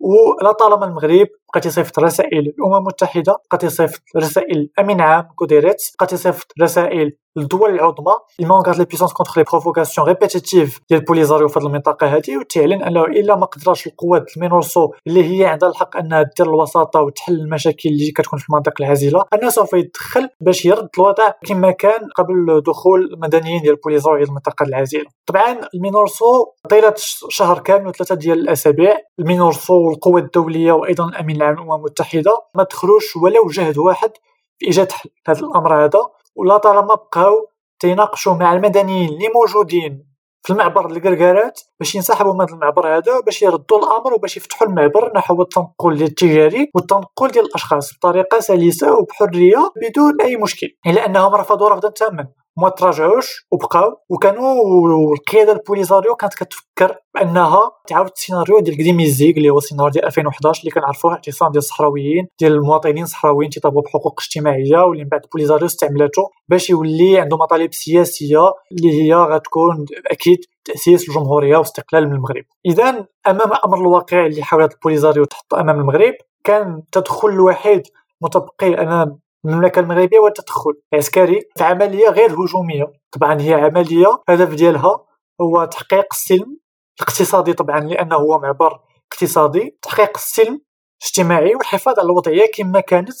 ولا طالما المغرب بقى تيصيفط رسائل الأمم المتحدة بقى تيصيفط رسائل الامين عام كوتيريس بقى تيصيفط رسائل الدول العظمى. المونغات les puissances contre les provocations répétitives ديال بوليزاريو في هذه المنطقة هذه وتعلن أنه إلا ما قدرش القوات المينورسو اللي هي عندها الحق أنها دير الوساطة وتحل المشاكل اللي كتكون في المناطق العازلة أنه سوف يتدخل باش يرد الوضع كما كان قبل دخول المدنيين ديال بوليزاريو إلى المنطقة العازلة. طبعا المينورسو طيلة شهر كامل وثلاثة ديال الأسابيع المينورسو والقوات الدولية وأيضا الامين العام للامم المتحده ما دخلوش ولو جهد واحد في إيجاد حل هذا الأمر هذا. ولا طالما بقاو تيناقشوا مع المدنيين اللي موجودين في المعبر الكركارات باش ينسحبوا من المعبر هذا باش يردوا الأمر وباش يفتحوا المعبر نحو التنقل التجاري والتنقل ديال الأشخاص بطريقة سلسة وبحرية بدون أي مشكل. إلا أنهم رفضوا رفضا تاما. ما تراجعوش وبقاو وكانوا القيادة البوليزاريو كانت كتفكر بأنها تعاود السيناريو ديال قديم ميزيك اللي هو السيناريو ديال 2011 اللي كنعرفوه اعتصام ديال الصحراويين ديال المواطنين الصحراويين تيطالبوا بحقوق اجتماعية واللي من بعد بوليزاريو استعملته باش يولي عنده مطالب سياسية اللي هي غتكون أكيد تأسيس الجمهورية واستقلال من المغرب. إذا أمام الامر الواقع اللي حاولت البوليزاريو تحط أمام المغرب كان التدخل الوحيد متبقي أمام المملكة المغربية هو التدخل عسكري في عملية غير هجومية. طبعا هي عملية الهدف ديالها هو تحقيق السلم الاقتصادي. طبعا لأنه هو معبر اقتصادي. تحقيق السلم الاجتماعي والحفاظ على الوضعية كما كانت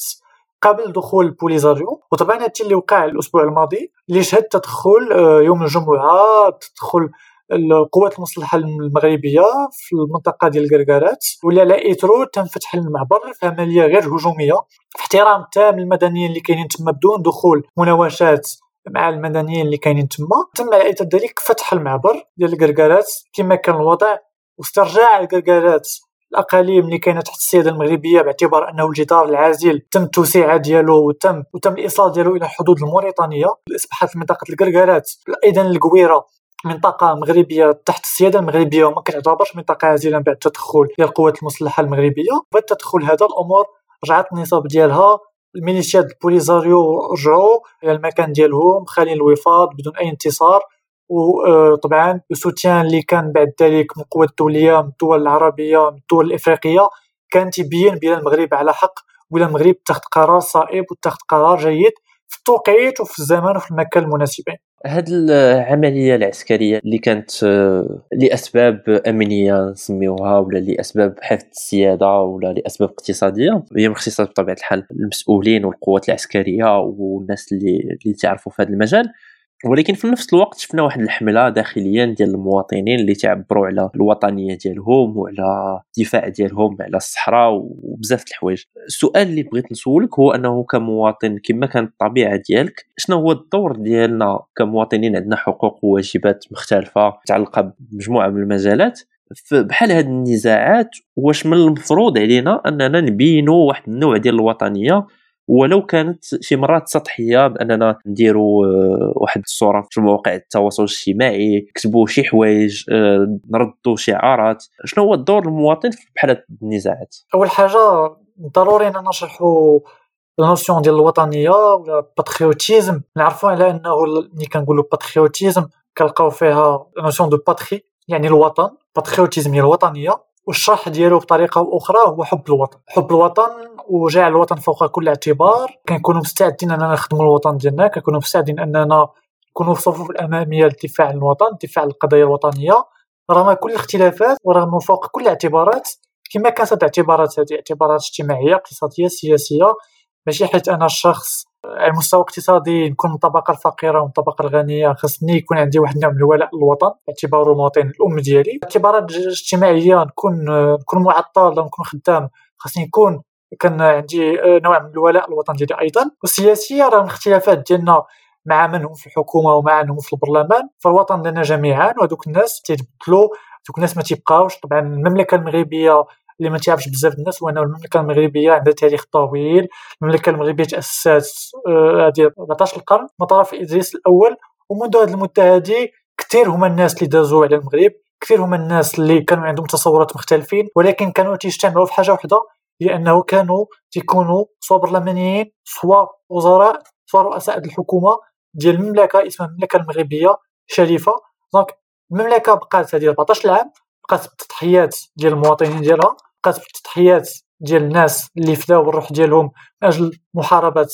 قبل دخول البوليزاريو وطبعا هادشي اللي وقع الأسبوع الماضي اللي شهد تدخل آه، يوم الجمعة تدخل القوات المسلحة المغربية في المنطقة ديال الكركارات واللي على اثرو تم فتح المعبر في عمليه غير هجومية في احترام تام للمدنيين اللي كاينين تما بدون دخول مناوشات مع المدنيين اللي كاينين تما. تم على اثر ذلك فتح المعبر ديال الكركارات كما كان الوضع واسترجاع الكركارات الأقاليم اللي كاينة تحت السيادة المغربية باعتبار أنه الجدار العازل تم التوسعه ديالو وتم وتم الإيصال ديالو إلى الحدود الموريتانية. اصبحت منطقة الكركارات أيضا القويرة منطقة مغربية تحت السيادة المغربية وما كتعتبرش منطقة عازلة بعد التدخل ديال القوات المسلحة المغربية. بعد التدخل هذا الأمور رجعت النصاب ديالها الميليشيات البوليزاريو رجعوا إلى المكان ديالهم خالين الوفاض بدون أي انتصار. وطبعا السوتيان اللي كان بعد ذلك من القوات الدولية من الدول العربية من الدول الإفريقية كان تيبين بأن المغرب على حق ولا المغرب اتخذ قرار صائب واتخذ قرار جيد في التوقيت وفي الزمان وفي المكان المناسبين. هاد العملية العسكرية اللي كانت آه، لأسباب أمنية نسميوها ولا لأسباب حفظ السيادة ولا لأسباب اقتصادية هي اختصاص بطبيعة الحال المسؤولين والقوات العسكرية والناس اللي اللي تعرفوا في هذا المجال. ولكن في نفس الوقت شفنا واحد الحملة داخليا ديال المواطنين اللي تعبروا على الوطنية ديالهم وعلى الدفاع ديالهم على الصحراء وبزاف الحوايج. السؤال اللي بغيت نسولك هو أنه كمواطن كما كانت الطبيعة ديالك شنو هو الدور ديالنا كمواطنين عندنا حقوق وواجبات مختلفة متعلقة بمجموعة من المجالات؟ بحال هاد النزاعات واش من المفروض علينا أننا نبينوا واحد النوع ديال الوطنية ولو كانت شي مرات سطحية بأننا نديروا آه، واحد الصورة في مواقع التواصل الاجتماعي نكتبوا شي حوايج آه، نردوا شعارات. شنو هو الدور المواطن في بحال النزاعات؟ أول حاجة ضروري إننا نشرحوا ال notion ديال الوطنية ولا patriotisme نعرفوا على أنه ملي كنقولوا patriotisme كنلقاو فيها notion de patrie يعني الوطن. patriotisme هي الوطنية. والشرح ديالو بطريقة أخرى هو حب الوطن. حب الوطن وجعل الوطن فوق كل اعتبار. كنكونوا مستعدين أننا نخدموا الوطن ديالنا كنكونوا مستعدين أننا نكونوا في الصفوف الأمامية للدفاع عن الوطن الدفاع عن القضايا الوطنية. رغم كل الاختلافات ورغم فوق كل الاعتبارات كما كانت الاعتبارات هذه اعتبارات اجتماعية اقتصادية سياسية. ماشي حيت أنا الشخص على المستوى الاقتصادي نكون من الطبقة الفقيرة ومن الطبقة الغنية خاصني يكون عندي واحد النوع من الولاء للوطن باعتباره المواطن الأم ديالي. اعتبارات اجتماعيه نكون نكون معطل نكون خدام خاصني نكون كان عندي نوع من الولاء للوطن ديالي أيضا. والسياسية راه الاختلافات ديالنا مع من هم في الحكومة ومع من هم في البرلمان. فالوطن لنا جميعا وهذوك الناس تيتبدلوا دوك الناس ما تيبقاوش. طبعا المملكة المغربية اللي ما تعرفش بزاف الناس هو أنه المملكة المغربية عندها تاريخ طويل المملكة المغربية تأسست هذه 14 القرن من طرف إدريس الأول ومنذ هذه المدة هذه كثير هما الناس اللي دازوا على المغرب كثير هما الناس اللي كانوا عندهم تصورات مختلفين ولكن كانوا تيجتمعوا في حاجة واحدة هي أنه كانوا تيكونوا سواء برلمانيين سواء وزراء سواء رؤساء الحكومة ديال المملكة اسمها المملكة المغربية شريفة. دونك المملكة بقات هذه 14 عام بقات بالتضحيات ديال المواطنين ديالها. بقات بالتضحيات ديال الناس اللي فداو الروح ديالهم من أجل محاربة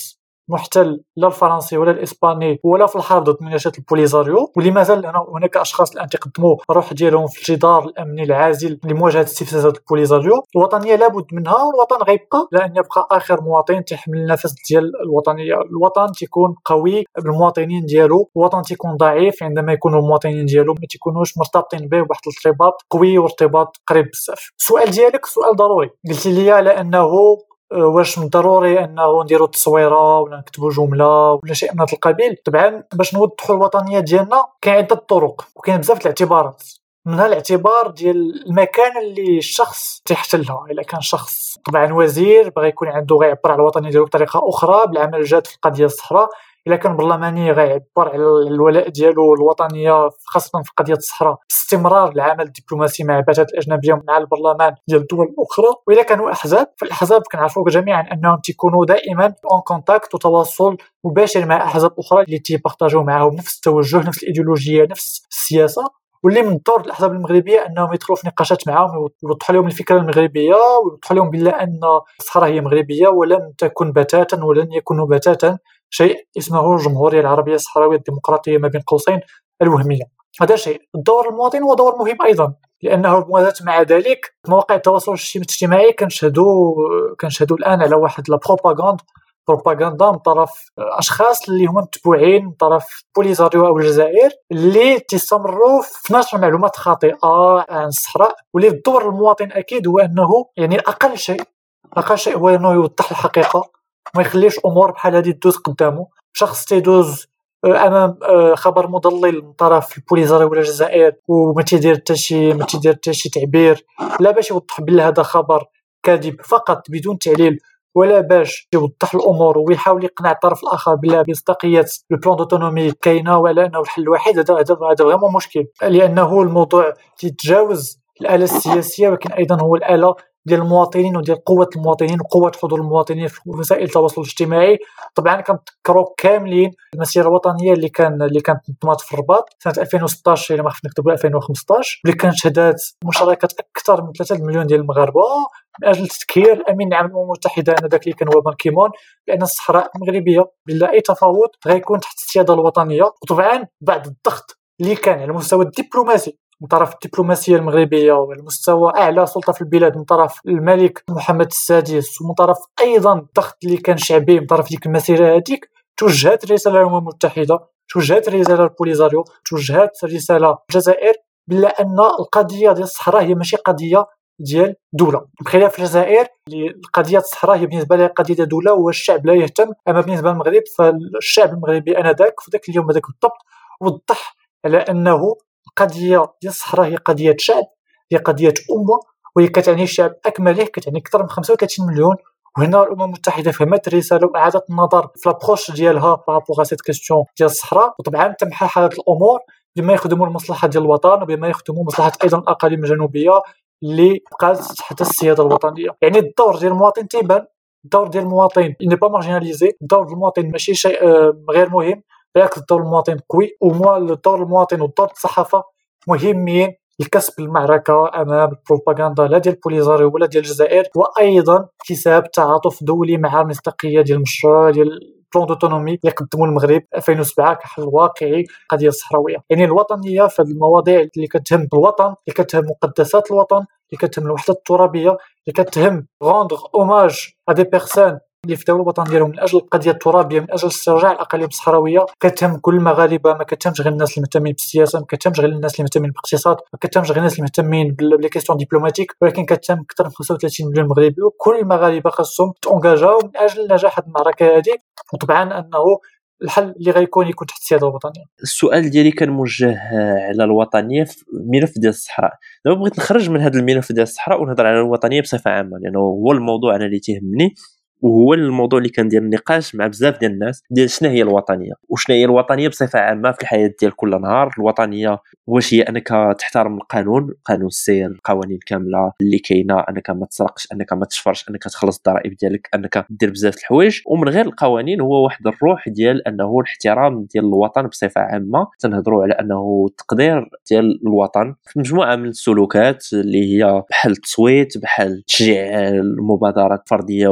محتل لا الفرنسي ولا الإسباني ولا في الحرب ضد ميليشيات البوليزاريو واللي مازال هناك أشخاص الآن تقدموا الروح ديالهم في الجدار الأمني العازل لمواجهة استفزازات البوليزاريو. الوطنية لابد منها والوطن غيبقى لأن يبقى آخر مواطن تحمل النفس ديال الوطنية. الوطن تيكون قوي بالمواطنين ديالو الوطن تيكون ضعيف عندما يكونوا المواطنين ديالو ما تيكونوش مرتبطين به بواحد الارتباط قوي وارتباط قريب بزاف. السؤال ديالك سؤال ضروري. قلتي لي على أنه واش من ضروري أنه نديروا تصويره ولا نكتبوا جملة ولا شيء من هذا القبيل. طبعا باش نوضحوا الوطنية ديالنا كاين عدة طرق وكاين بزاف الاعتبارات. منها الاعتبار ديال المكان اللي الشخص تيحتلها. إلا كان شخص طبعا وزير بغى يكون عنده غيعبر على الوطنية ديالو بطريقة أخرى بالعمل الجاد في القضية الصحراء إلا كان برلماني غيعبر على الولاء ديالو الوطنيه خاصة في قضية الصحراء. باستمرار العمل الدبلوماسي مع البعثات الأجنبية مع البرلمان ديال الدول الأخرى. واذا كانوا أحزاب فالأحزاب كنعرفوا جميعا أنهم تيكونوا دائما en contact وتواصل مباشر مع أحزاب أخرى اللي تيبارطاجوا معاهم. نفس التوجه نفس الإيديولوجية نفس السياسة. واللي من دور الأحزاب المغربية أنهم يدخلوا في نقاشات معهم ويوضحوا لهم الفكرة المغربية ويوضحوا لهم بلا ان الصحراء هي مغربية ولم تكن بتاتا ولن يكونوا بتاتا. شيء اسمه الجمهوريه العربية الصحراوية الديمقراطية ما بين قوسين الوهميه هذا شيء الدور المواطن هو دور مهم أيضا لأنه موازاه مع ذلك مواقع التواصل الاجتماعي كنشهدوا كنشهدوا الآن على واحد la propagande بروباغندا من طرف أشخاص اللي هما متبوعين من طرف بوليزاريو أو الجزائر اللي تستمروا في نشر معلومات خاطئة عن الصحراء. واللي الدور المواطن أكيد هو أنه يعني أقل شيء أقل شيء هو أنه يوضح الحقيقة. ما يخليش أمور بحال هذه تدوز قدامه شخص تيدوز آه، أمام آه، خبر مضلل من طرف البوليزاريو ولا الجزائر وما تيدير حتى شي ما تيدير حتى شي تعبير لا باش يوضح بلي هذا خبر كاذب فقط بدون تعليل ولا باش يوضح الأمور ويحاول يقنع الطرف الآخر بلا بمصداقيه ال plan d'autonomie كاينة ولا أنه الحل الوحيد هذا هذا هذا vraiment مشكل. لأنه الموضوع تيتجاوز الآلة السياسية ولكن أيضا هو الآلة ديال المواطنين وديال قوة المواطنين وقوة حضور المواطنين في وسائل التواصل الاجتماعي. طبعا كنتذكروا كاملين المسيرة الوطنية اللي كان اللي كانت نظمات في الرباط سنة 2016 إلى ما خفنا نكتبوا 2015 واللي كانت شهدات مشاركة أكثر من 3 مليون ديال المغاربة. من أجل تذكير الامين العام للامم المتحدة آنذاك اللي كان هو بان كيمون بأن الصحراء المغربية بلا أي تفاوض غيكون تحت السيادة الوطنية. وطبعا بعد الضغط اللي كان على المستوى الدبلوماسي من طرف الدبلوماسية المغربية وعلى مستوى أعلى سلطة في البلاد من طرف الملك محمد السادس ومن طرف أيضا الضغط اللي كان شعبي من طرف ديك المسيرة هذيك توجهت رساله للامم المتحدة توجهات رساله لبوليزاريو توجهات رساله للجزائر بلا أن القضية ديال الصحراء هي ماشي قضية ديال دولة. بخلاف الجزائر اللي الصحراء هي بالنسبة لها قضية دولة والشعب لا يهتم. أما بالنسبة للمغرب فالشعب المغربي آنذاك في ذاك اليوم هذاك بالضبط وضح على أنه القضية ديال الصحراء هي قضية شعب هي قضية أمة وهي كتعني الشعب اكمله كتعني أكثر من 35 مليون. وهنا الأمم المتحدة فهمت الرساله واعادت النظر في l'approche ديالها par rapport cette question ديال الصحراء. وطبعا تم حل هذه الأمور بما يخدموا المصلحة ديال الوطن وبما يخدموا مصلحة أيضا الأقاليم الجنوبية اللي بقات تحت السيادة الوطنية. يعني الدور ديال المواطن تيبان الدور ديال المواطن ني با مارجيناليزي الدور ديال المواطن ماشي شيء آه، غير مهم. بالعكس الدور المواطن قوي الدور المواطن والدور الصحافة مهمين لكسب المعركة أمام البروباغندا لا ديال بوليزاريو ولا ديال الجزائر وأيضا اكتساب تعاطف دولي مع المصداقيه ديال المشروع ديال ب plan d'autonomie اللي قدموا المغرب 2007 كحل واقعي القضية الصحراويه يعني الوطنية في المواضيع اللي كتهم الوطن اللي كتهم مقدسات الوطن اللي كتهم الوحدة الترابية اللي كتهم rendre hommage à des personnes اللي فداو الوطن ديالهم من أجل القضية الترابية من أجل استرجاع الأقاليم الصحراوية. كتهم كل المغاربة ما كتهمش غير الناس اللي مهتمين بالسياسة ما كتهمش غير الناس اللي مهتمين بالاقتصاد ما كتهمش غير الناس اللي مهتمين ب les questions diplomatiques ولكن كتهم أكثر من 35 مليون مغربي وكل المغاربة خاصهم تونجاجاو من أجل نجاح هذه المعركة هذه وطبعا أنه الحل اللي غيكون يكون تحت السيادة الوطنية. السؤال ديالي كان موجه على الوطنية في الملف ديال الصحراء. دابا بغيت نخرج من هذا الملف ديال الصحراء ونهضر على الوطنية بصفة عامة لأنه هو الموضوع أنا اللي تيهمني. وهو الموضوع اللي كندير النقاش مع بزاف ديال الناس ديال شنو هي الوطنية؟ وشنو هي الوطنية بصفة عامة في الحياة ديال كل نهار؟ الوطنية واش هي أنك تحترم القانون؟ قانون السير القوانين كاملة اللي كاينة أنك ما تسرقش أنك ما تشفرش أنك تخلص الضرائب ديالك أنك دير بزاف الحوايج. ومن غير القوانين هو واحد الروح ديال أنه الاحترام ديال الوطن بصفة عامة. تنهضروا على أنه التقدير ديال الوطن. في مجموعة من السلوكات اللي هي بحال التصويت بحال تشجيع المبادرات الفردية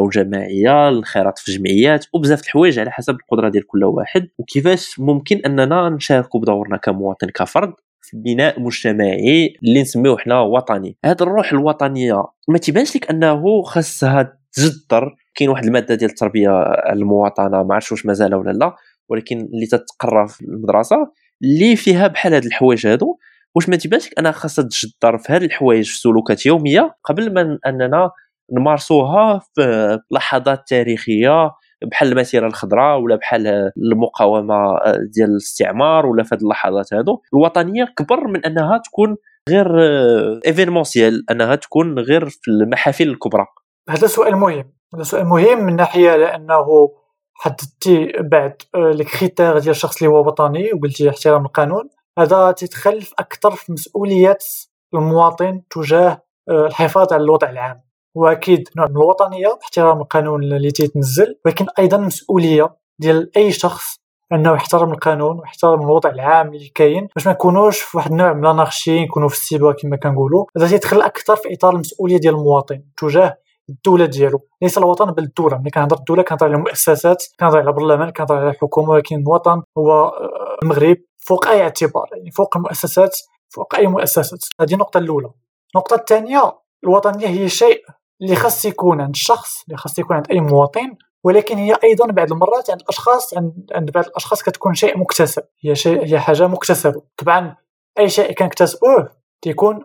والجماعيه الانخراط في جمعيات وبزاف الحوايج على حسب القدرة ديال كل واحد. وكيفاش ممكن أننا نشاركوا بدورنا كمواطن كفرد في بناء مجتمعي اللي نسميوه حنا وطني. هذه الروح الوطنية ما تيبانش لك أنه خاصها تجدر. كاين واحد المادة ديال التربية المواطنة ما عرفتش واش مازال ولا لا ولكن اللي تتقرا في المدرسة اللي فيها بحال هاد الحوايج هادو. واش ما تيبانش لك أنها خاصها تجدر في هاد الحوايج في سلوكات يومية قبل ما أننا نمارسوها في لحظات تاريخية بحال المسيرة الخضراء ولا بحال المقاومة ديال الاستعمار ولا في هذه اللحظات هادو. الوطنية كبر من أنها تكون غير événementielle أنها تكون غير في المحافل الكبرى. هذا سؤال مهم. هذا سؤال مهم من ناحية لأنه حددتي بعد ال critères ديال الشخص اللي هو وطني وقلتي احترام القانون. هذا تتخلف أكثر في مسؤوليات المواطن تجاه الحفاظ على الوضع العام. وأكيد نوع من الوطنية احترام القانون اللي تيتنزل ولكن أيضا مسؤولية ديال أي شخص أنه يحترم القانون ويحترم الوضع العام اللي كاين. باش ما نكونوش في واحد النوع من الأنارشي نكونوا في السيبا كما كنقولوا هذا تيدخل أكثر في إطار المسؤولية ديال المواطن تجاه الدولة ديالو. ليس الوطن بل الدولة. ملي كنهضر الدولة كنهضر على المؤسسات كنهضر على البرلمان كنهضر على الحكومة ولكن الوطن هو آه، المغرب فوق أي اعتبار يعني فوق المؤسسات فوق أي مؤسسات. هذه النقطة الأولى. النقطة الثانية الوطنية هي شيء اللي خاص يكون عند الشخص اللي خاص يكون عند أي مواطن ولكن هي أيضا بعض المرات عند الأشخاص عند بعض الأشخاص كتكون شيء مكتسب هي شيء هي حاجة مكتسبة. طبعا أي شيء كنكتسبوه تيكون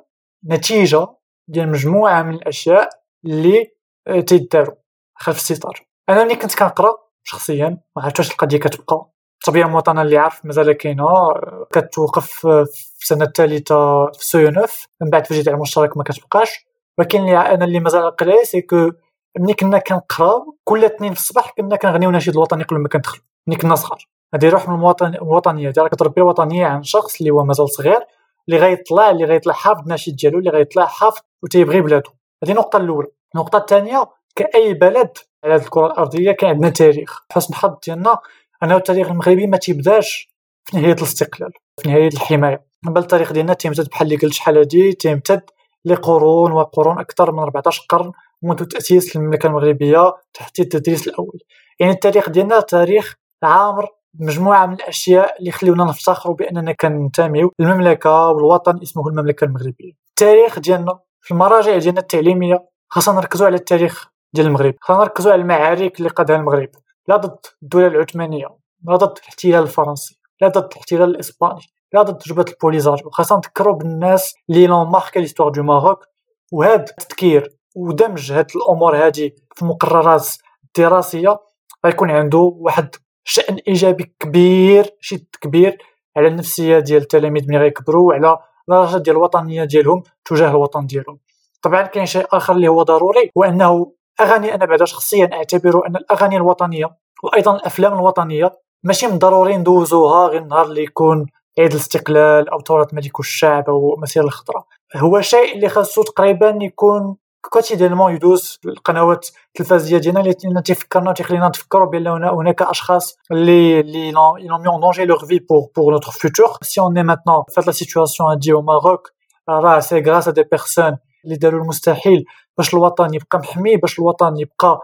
نتيجة ديال مجموعة من الأشياء اللي آه، تيداروا خلف الستار. أنا ملي كنت كنقرأ شخصيا ما عرفتش واش القضية كتبقى. التربيه المواطنه اللي عارف مازال كاينة آه، كتوقف في السنة الثالثة في سيونوف من بعد في الجامعة المشترك ما كتبقاش. ولكن اللي أنا اللي مازال عقلي سي كو ملي كنا كنقراو كل اثنين في الصباح كنا كنغنيو نشيد الوطني قبل ما كندخلو ملي كنا صغار. هذه روح من الوطنية. ديالك كتربي وطنية عن شخص اللي هو مازال صغير اللي غيطلع اللي غيطلع حافظ النشيد ديالو اللي غيطلع حافظ وتيبغي بلادو. هذه النقطه الأولى. النقطة الثانية كأي بلد على هذه الكرة الأرضية كان عندنا تاريخ. حسن الحظ ديالنا أنه التاريخ المغربي ما تيبداش في نهاية الاستقلال في نهاية الحماية. بل التاريخ ديالنا تيمتد بحال اللي قلت شحال هادي تيمتد لقرون وقرون أكثر من 14 قرن منذ تأسيس المملكة المغربية تحت التدريس الأول. يعني التاريخ ديالنا تاريخ عامر مجموعة من الأشياء اللي خليونا نفتخروا بأننا كننتميو للمملكة والوطن اسمه المملكة المغربية. التاريخ ديالنا في المراجع ديالنا التعليمية خاصنا نركزوا على التاريخ ديال المغرب خاصنا نركزوا على المعارك اللي قادها المغرب. لا ضد الدولة العثمانية لا ضد الاحتلال الفرنسي لا ضد الاحتلال الإسباني. لا تجربه البوليزاريو وخاصه نذكروا بالناس اللي ils ont marqué l'histoire du Maroc وهذا التذكير ودمج هاد الأمور هادي في المقررات الدراسيه غيكون عنده واحد شأن إيجابي كبير شي كبير على النفسية ديال التلاميذ ملي غيكبروا وعلى درجه ديال الوطنية ديالهم تجاه الوطن ديالهم. طبعا كاين شيء آخر اللي هو ضروري هو أنه اغاني أنا بعدا شخصيا أعتبر أن الأغاني الوطنية وأيضا الأفلام الوطنية ماشي من ضروري ندوزوها غير النهار اللي يكون عيد الاستقلال أو ثورة ملك الشعب أو مسيره الخضراء هو شيء اللي خاصو تقريبا يكون quotidiennement يدوز القنوات التلفزيونيه ديالنا اللي تيفكرنا تيخلينا نتفكروا بأن هناك أشخاص اللي اللي l'ont mis en danger leur vie pour pour notre futur si on est maintenant فهاد la situation هادي au Maroc راه c'est grâce à des personnes اللي داروا المستحيل باش الوطن يبقى محمي باش الوطن يبقى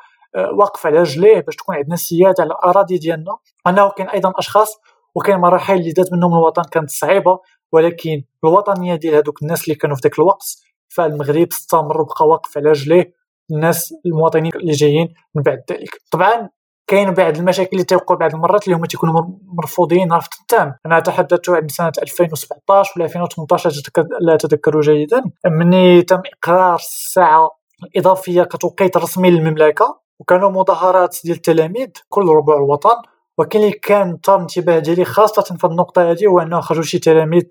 واقف على رجليه باش تكون عندنا سيادة على الأراضي ديالنا. انه كاين أيضا أشخاص وكاين مراحل اللي دات منهم الوطن كانت صعيبة ولكن الوطنية ديال هذوك الناس اللي كانوا في ذاك الوقت فالمغرب استمر وبقى واقف على رجليه الناس المواطنين اللي جايين من بعد ذلك. طبعا كاين بعض المشاكل اللي تيوقعوا بعض المرات اللي هما تيكونوا مرفوضين رفض التام. أنا تحدثت عن سنة 2017 ولا 2018 لا أتذكر جيدا. مني تم إقرار الساعة الاضافيه كتوقيت رسمي للمملكة وكانوا مظاهرات ديال التلاميذ كل ربوع الوطن. وكاين اللي كان طار الانتباه ديالي خاصة في النقطة هذه هو أنه خرجوا شي تلاميذ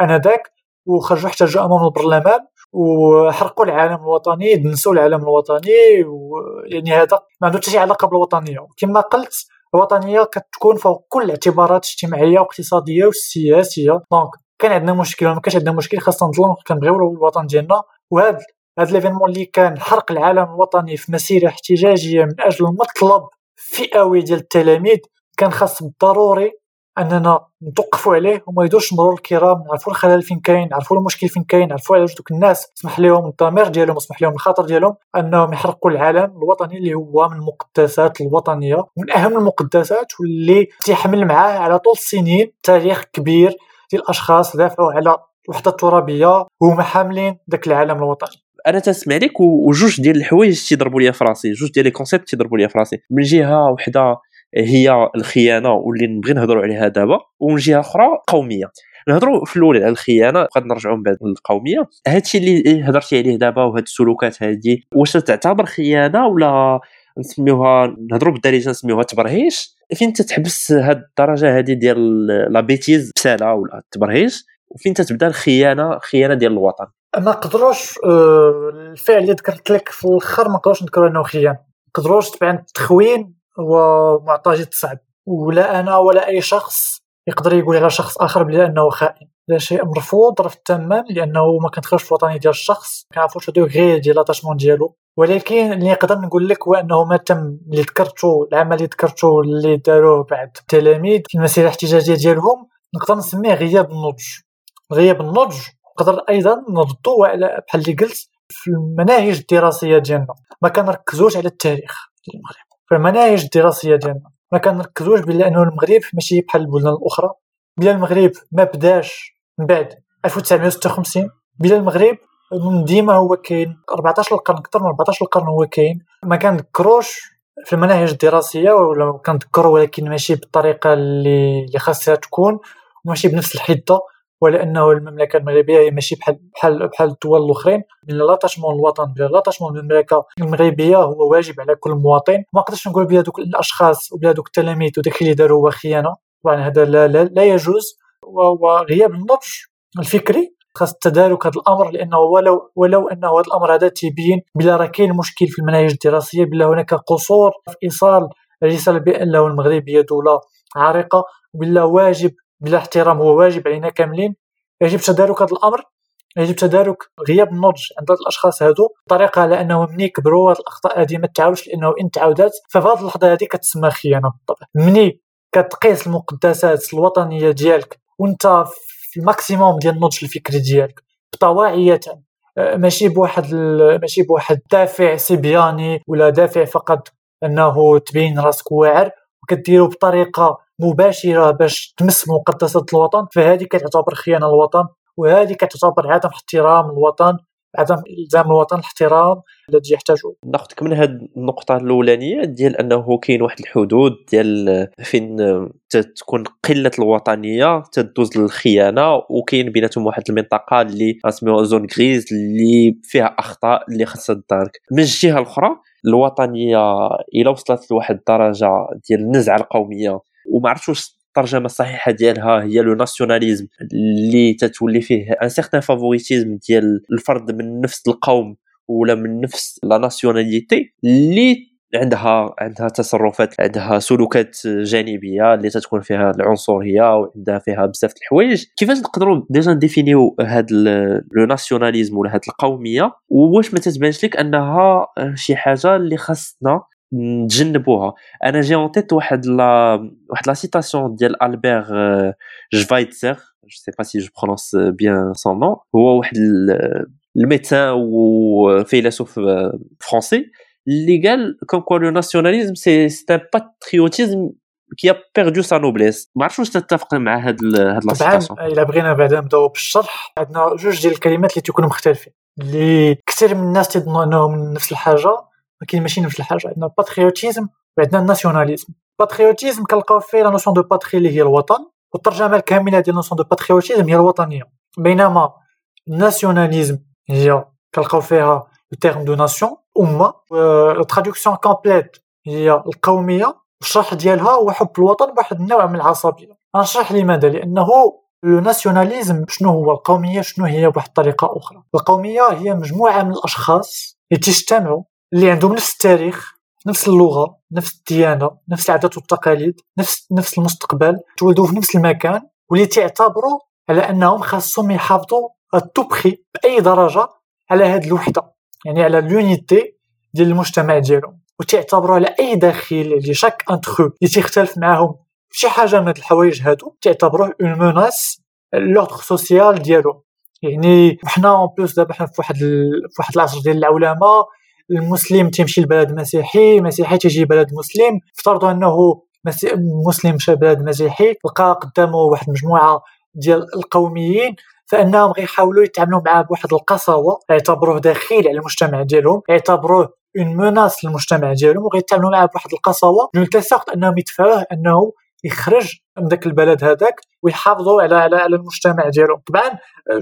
آنذاك وخرجوا احتجوا أمام البرلمان وحرقوا العالم الوطني دنسوا العالم الوطني ويعني هذا ما عنده حتى شي علاقة بالوطنية. كما قلت الوطنية كتكون فوق كل الاعتبارات الاجتماعية واقتصاديه وسياسيه دونك كان عندنا مشكل وما كانش عندنا مشكل خاصنا نظلموا كنبغيو الوطن ديالنا. وهذا هذا ليفينمون اللي كان حرق العالم الوطني في مسيرة احتجاجية من أجل مطلب فئوي ديال التلاميذ كان خاص بالضروري أننا نتوقفوا عليه وما يدوش مرور الكرام نعرفوا الخلل فين كاين نعرفوا المشكل فين كاين نعرفوا علاش دوك الناس سمح لهم الضمير ديالهم وسمح لهم الخاطر ديالهم أنهم يحرقوا العالم الوطني اللي هو من المقدسات الوطنية من أهم المقدسات واللي تيحمل معاه على طول السنين تاريخ كبير ديال الأشخاص دافعوا على الوحدة الترابية وهما حاملين ذاك العلم الوطني. أنا تسمع لك وجوج ديال الحوايج تيضربوا لي في راسي جوج ديال les concepts تيضربوا لي في راسي. من جهة وحدة هي الخيانة واللي نبغي نهضروا عليها دابا. ومن جهة أخرى قومية. نهضروا في الأول على الخيانة قد نرجعوا من بعد للقومية. هادشي اللي هضرتي عليه دابا وهاد السلوكات هادي واش تعتبر خيانة ولا نسميوها نهضروا بالدارجه نسميوها تبرهيش؟ فين تتحبس هاد الدرجة هادي ديال la bêtise بسالة ولا التبرهيش وفين تتبدا الخيانة الخيانه ديال الوطن؟ ما نقدروش آه، الفعل اللي ذكرت لك في الأخر ما نقدروش نذكروا إنه خيانة. ما نقدروش طبعا التخوين هو معطى جد صعب ولا أنا ولا أي شخص يقدر يقول على شخص آخر بلي أنه خائن. هذا شيء مرفوض رفض تماما لأنه ما كنتخرجش في الوطنيه ديال الشخص ما كنعرفوش غير ديال لاتاشمون ديالو. ولكن اللي نقدر نقول لك هو أنه ما تم اللي ذكرته العمل اللي ذكرته اللي داروه بعض التلاميذ في المسيرة الاحتجاجية ديالهم نقدر نسميه غياب النضج. غياب النضج نقدر أيضا نردو على بحال اللي قلت في المناهج الدراسية ديالنا. ما كنركزوش على التاريخ. المغرب المناهج الدراسية ديالنا. ما كنركزوش بلا أنه المغرب ماشي بحال البلدان الأخرى. بلا المغرب ما بداش من بعد 1956 بلا المغرب ديما هو كاين 14 القرن أكثر من 14 القرن هو كاين. ما كنذكروش في المناهج الدراسية ولا كنذكروا ولكن ماشي بالطريقة اللي اللي خاصها تكون وماشي بنفس الحدة. ولأنه المملكة المغربية هي ماشي بحال بحال بحال الدول الأخرين. من لاطاشمون الوطن بلا لاطاشمون المملكة المغربية هو واجب على كل مواطن. ما نقدرش نقول بلا دوك الأشخاص وبلا دوك التلاميذ وداك اللي داروا هو خيانة. طبعا هذا لا, لا, لا يجوز. وغياب النضج الفكري خاص التدارك هذا الأمر لأنه ولو ولو انه هذا الأمر هذا تيبين بلا راه كاين مشكل في المناهج الدراسية بلا هناك قصور في إيصال الرساله بانه المغرب هي دولة عريقه وبلا واجب بلا احترام هو واجب علينا كاملين. يجب تدارك هذا الأمر. يجب تدارك غياب النضج عند الأشخاص هادو. بطريقه على انه ملي كبروا هاد الأخطاء هذه ما تعاودش لأنه إن تعاودات ففي هذه اللحظة هذه كتسمى خيانة بالطبع. ملي كتقيس المقدسات الوطنية ديالك وأنت في الماكسيموم ديال النضج الفكري ديالك بطواعية آه، ماشي بواحد ماشي بواحد دافع سبياني ولا دافع فقط أنه تبين راسك واعر. وكديرو بطريقة مباشرة باش تمس مقدسات الوطن فهذه كتعتبر خيانة الوطن وهذه كتعتبر عدم احترام الوطن عدم إلزام الوطن الاحترام الذي يحتاجه. ناخذك من هذه النقطة الأولانية ديال أنه كاين واحد الحدود ديال فين تكون قلة الوطنية تدوز للخيانة وكاين بيناتهم واحد المنطقة اللي اسميوها زون غريز اللي فيها أخطاء اللي خاصها تدارك. من الجهة الأخرى الوطنية إلى وصلت لواحد الدرجة ديال النزعة القومية وما عرفتش واش الترجمة الصحيحة ديالها هي le nationalisme اللي تتولي فيه un certain favoritisme ديال الفرد من نفس القوم ولا من نفس la nationalité اللي عندها عندها تصرفات عندها سلوكات جانبية اللي تتكون فيها العنصريه وعندها فيها بزاف الحوايج. كيفاش نقدروا déjà نdéfiniو هاد le nationalisme ولا هاد القومية؟ وواش ما تتبانش لك أنها شي حاجة اللي خاصنا نتجنبوها؟ أنا j'ai en tête واحد la واحد la citation ديال Albert Schweitzer je sais pas si je prononce bien son nom هو واحد ال médecin وفيلسوف فرونسي اللي قال comme quoi le nationalisme c'est c'est un patriotisme qui a perdu sa noblesse ما عرفتش واش تتفق مع هاد هاد la طبعا الا بغينا بعدا نبداو بالشرح عندنا جوج ديال الكلمات اللي تيكونوا مختلفين. اللي كثير من الناس تيظنوا انهم نفس الحاجة ولكن ماشي نفس الحاجة. عندنا ال patriotisme وعندنا ال nationalisme ال patriotisme كنلقاو فيه la notion de patrie اللي هي الوطن والترجمة الكاملة ديال notion de patriotisme هي الوطنية. بينما ال nationalisme هي كنلقاو فيها ال terme de nation امه la traduction complète هي القوميه الشرح ديالها هو حب الوطن بواحد النوع من العصبيه غنشرح لماذا لأنه لو ناسيوناليزم شنو هو القوميه شنو هي بواحد الطريقة أخرى القوميه هي مجموعه من الاشخاص اللي تجتمعوا اللي عندهم نفس التاريخ نفس اللغة نفس الديانه نفس العادات والتقاليد نفس نفس المستقبل تولدوا في نفس المكان واللي تعتبروا على انهم خاصهم يحافظوا التبخي باي درجه على هذه الوحده يعني على l'unité ديال المجتمع ديالهم وتعتبروا على أي دخيل اللي chaque intrus اللي تيختلف معاهم. شي حاجة من هاد الحوايج هادو تعتبروه une menace l'ordre social ديالو يعني وحنا en plus دابا حنا في واحد في واحد العصر ديال العولمة المسلم تيمشي لبلد مسيحي مسيحي تيجي بلد مسلم. افترضوا أنه مسلم مشى بلد مسيحي لقى قدامه واحد المجموعه ديال القوميين فإنهم غيحاولوا يتعاملوا معاه بواحد القساوة يعتبروه دخيل على المجتمع ديالهم يعتبروه une menace للمجتمع ديالهم وغيتعاملوا معاه بواحد القساوة de telle sorte أنهم يدفعوه أنه يخرج من ذاك البلد هذاك ويحافظوا على على على المجتمع ديالهم. طبعا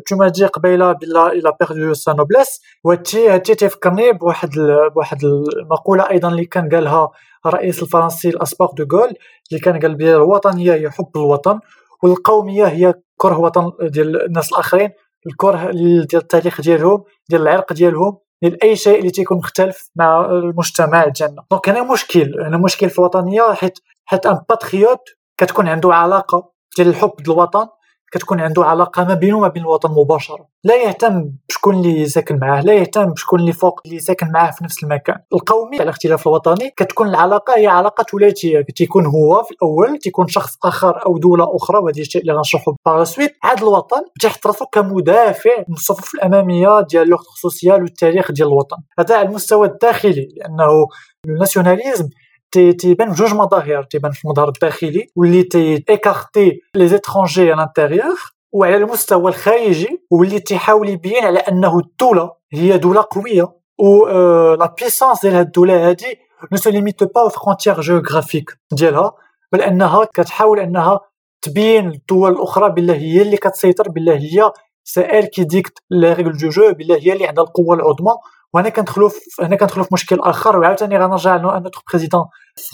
كما dit قبيله بلا il a perdu sa noblesse وهادشي هادشي تيفكرني بواحد بواحد المقوله أيضا اللي كان قالها الرئيس الفرنسي الأسبق دو غول اللي كان قال بها الوطنية هي حب الوطن. والقومية هي كره وطن ديال الناس الآخرين الكره ديال التاريخ ديالهم ديال العرق ديالهم ديال أي شيء اللي تيكون مختلف مع المجتمع ديالنا donc هنا مشكل هنا مشكل في الوطنية حيت حيت un patriote كتكون عنده علاقة ديال الحب بالوطن كتكون عنده علاقة ما بينه وما بين الوطن مباشرة. لا يهتم بشكون اللي ساكن معاه لا يهتم بشكون اللي فوق اللي ساكن معاه في نفس المكان. القومي على اختلاف الوطني كتكون العلاقة هي علاقة ثلاثيه تيكون هو في الأول تيكون شخص آخر أو دولة أخرى وهذا الشيء اللي غنشرحه par suite عاد الوطن تيحط راسو كمدافع من الصفوف الأمامية ديال l'ordre social والتاريخ ديال الوطن. هذا على المستوى الداخلي لأنه ال nationalisme تيبان بجوج مظاهر تيبان في المظهر الداخلي واللي تي écarter les étrangers en intérieur وعلى المستوى الخارجي واللي تيحاول يبين على أنه الدولة هي دولة قوية و la puissance ديال هاد الدولة هادي ne se limite pas aux frontières géographiques ديالها بل أنها كتحاول أنها تبين للدول الأخرى بالله هي اللي كتسيطر بالله هي celle qui dicte les règles du jeu بالله هي اللي عندها القوة العظمى. وهنا كندخلوا هنا كندخلوا في مشكل آخر وعاوتاني غنرجع ل notre président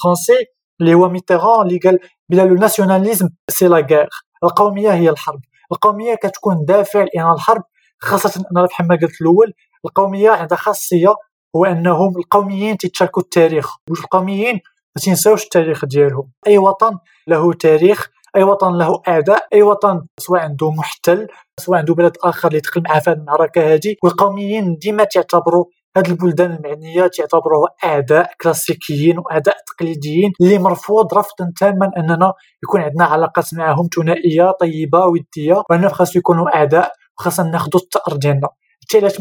français اللي هو ميتران اللي قال بلا le nationalisme c'est la guerre. القومية هي الحرب. القومية كتكون دافع لأن الحرب خاصة أنا بحال ما قلت الأول القومية عندها خاصية هو أنهم القوميين تيتشاركوا التاريخ. واش القوميين؟ ما تنساوش التاريخ ديالهم. أي وطن له تاريخ أي وطن له اعداء أي وطن سواء عنده محتل سواء عنده بلد آخر اللي دخل معاه في المعركة هذه والقوميين ديما تعتبروا هاد البلدان المعنية تعتبروه اعداء كلاسيكيين واعداء تقليديين اللي مرفوض رفضا تاما أننا يكون عندنا علاقات معهم ثنائية طيبة ودية وأننا خاصو يكونوا اعداء وخاصنا ناخذوا الثار ديالنا. حتى علاش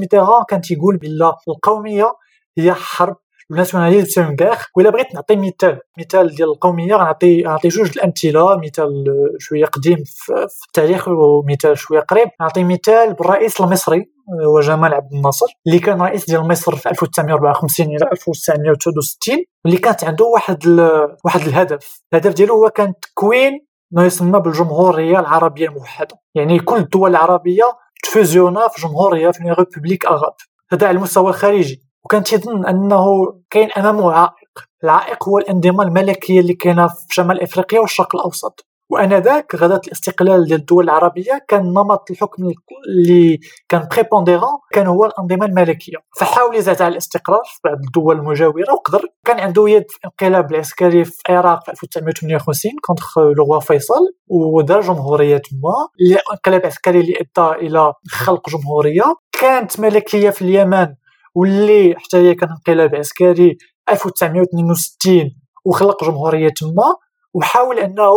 كان تيقول بلا القومية هي حرب الناسيوناليزم غير ولا بغيت نعطي مثال. مثال ديال القومية غنعطي غنعطي جوج الأمثلة. مثال شوية قديم في التاريخ ومثال شوية قريب. نعطي مثال بالرئيس المصري هو جمال عبد الناصر اللي كان رئيس ديال مصر في 1954 إلى 1969 واللي كانت عنده واحد ال... واحد الهدف. الهدف ديالو هو كان تكوين ما يسمى بالجمهوريه العربية الموحدة. يعني كل الدول العربية تفوزيونا في جمهوريه في ريبوبليك اغاب هذا على المستوى الخارجي. وكان تيظن أنه كاين امامه عائق. العائق هو الانظمه الملكيه اللي كاينة في شمال إفريقيا والشرق الأوسط. وآنذاك غداة الاستقلال ديال الدول العربية كان نمط الحكم اللي كان prépondérant كان هو الانظمه الملكيه فحاول يزعزع الاستقرار في بعض الدول المجاورة وقدر كان عنده يد في الانقلاب العسكري في العراق في 1958 contre le فيصل ودار جمهورية تما الانقلاب العسكري اللي أدى إلى خلق جمهورية. كانت ملكية في اليمن واللي حتى هي كان انقلاب عسكري 1962 وخلق جمهورية تما وحاول أنه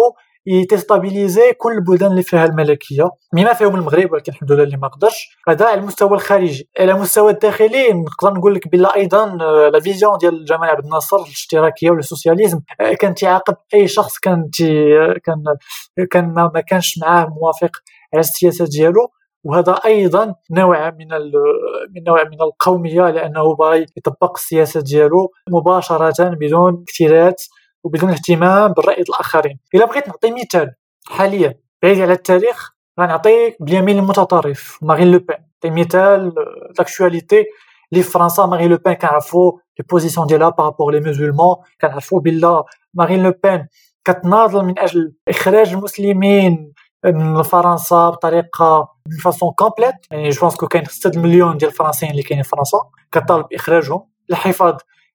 يتستابيليزي كل البلدان اللي فيها الملكية. بما فيهم المغرب ولكن الحمد لله اللي ما قدرش. هذا على المستوى الخارجي. على المستوى الداخلي نقدر نقول لك بلا أيضا لا فيزيون ديال جمال عبد الناصر الاشتراكية والسوسياليزم كان تيعاقب أي شخص كان كان كان ما كانش معاه موافق على السياسة ديالو. وهذا أيضا نوع من من نوع من القومية لأنه باغي يطبق السياسة ديالو مباشرة بدون اكتراث وبدون اهتمام بالرأي الآخرين. إلا بغيت نعطي مثال حاليا بعيد على التاريخ غنعطي باليمين المتطرف مارين لو نعطي مثال l'actualité اللي في فرنسا Marine Le Pen كنعرفوا les positions ديالها par rapport les musulmans كنعرفوا بلا Marine Le Pen كتناضل من أجل إخراج المسلمين من فرنسا بطريقة من façon complète يعني je pense que كاين 6 مليون ديال الفرنسيين اللي كاينين في فرنسا كطالب باخراجهم للحفاظ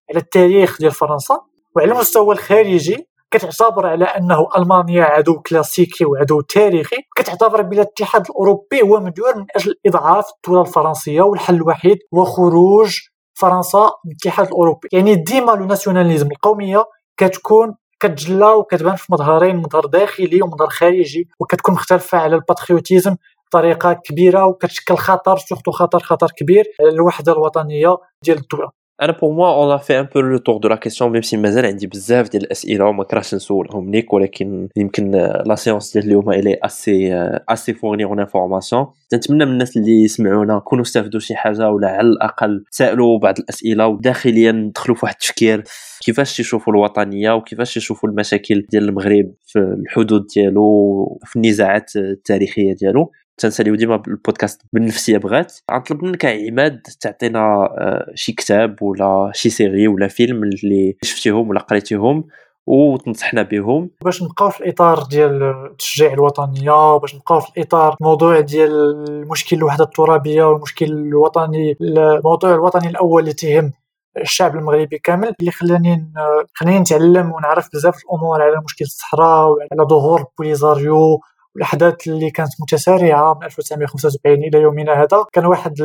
على التاريخ ديال فرنسا وعلى المستوى الخارجي. كتعتبر على أنه ألمانيا عدو كلاسيكي وعدو تاريخي. كتعتبر بان الاتحاد الأوروبي هو مديور من أجل إضعاف الدولة الفرنسية والحل الوحيد هو خروج فرنسا من الاتحاد الأوروبي. يعني ديما le nationalisme القومية كتكون كتجلى وكتبان في مظهرين مظهر داخلي ومظهر خارجي وكتكون مختلفة على ال patriotisme بطريقة كبيرة وكتشكل خطر surtout خطر خطر كبير على الوحدة الوطنية ديال الدولة. أنا pour moi on fait un peu le tour de la question même si مازال عندي بزاف ديال الأسئلة وما كرهتش نسولهم ليك ولكن يمكن la séance ديال اليوم elle est assez fournie en informations نتمنى من الناس اللي يسمعونا يكونوا استفدوا شي حاجة ولا على الأقل سألوا بعض الأسئلة وداخليا دخلوا في واحد التفكير كيفاش يشوفوا الوطنية وكيفاش يشوفوا المشاكل ديال المغرب في الحدود ديالو في النزاعات التاريخية ديالو. تنساليو ديما البودكاست بالنفسيه بغات. غنطلب منك عماد تعطينا آه، شي كتاب ولا شي سيري ولا فيلم اللي شفتيهم ولا قريتيهم وتنصحنا بهم. باش نبقاو في الإطار ديال تشجيع الوطنيه باش نبقاو في الإطار الموضوع ديال المشكل الوحدة الترابية والمشكل الوطني الموضوع الوطني الأول اللي تهم الشعب المغربي كامل اللي خلاني خلاني نتعلم ونعرف بزاف الأمور على مشكل الصحراء وعلى ظهور بوليزاريو الأحداث اللي كانت متسارعة من 1975 إلى يومنا هذا كان واحد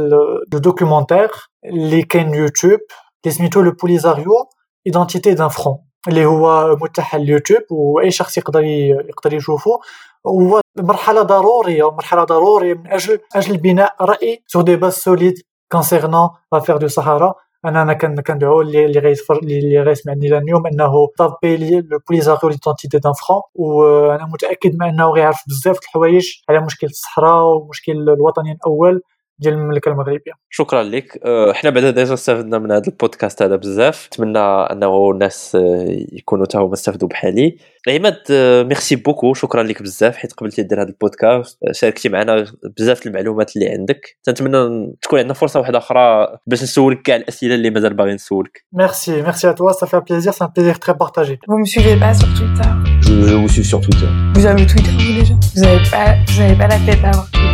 ال documentaire اللي كاين يوتيوب اللي سميتو le Polisario identité d'un front اللي هو متاح اليوتيوب وأي شخص يقدر يقدر يشوفه هو مرحلة ضرورية مرحلة ضرورية من أجل أجل بناء رأي sur des bases solides concernant l'affaire du Sahara أنا أنا كندعو اللي غيتفرج اللي غيسمعني اليوم أنه طابي لي le Polisario l'identité d'un front وأنا متأكد من أنه غيعرف بزاف الحوايج على مشكل الصحراء ومشكل الوطني الأول ديال المملكة المغربية. شكرا لك. أه، حنا بعدا déjà استفدنا من هذا البودكاست هذا بزاف. نتمنى أنه الناس أه، يكونوا تا هما استفدوا بحالي. عماد أه، merci beaucoup. شكرا لك بزاف. حيت قبلتي دير هذا البودكاست شاركتي معنا بزاف المعلومات اللي عندك. تنتمنى تكون عندنا فرصة واحدة أخرى باش نسولك كاع الأسئلة اللي مازال باغي نسولك. merci. merci à toi ça fait plaisir c'est un plaisir très partagé Vous me suivez pas sur Twitter. Je, je vous suis sur Twitter. Vous avez Twitter vous déjà? Vous avez pas, vous avez pas la tête à avoir Twitter.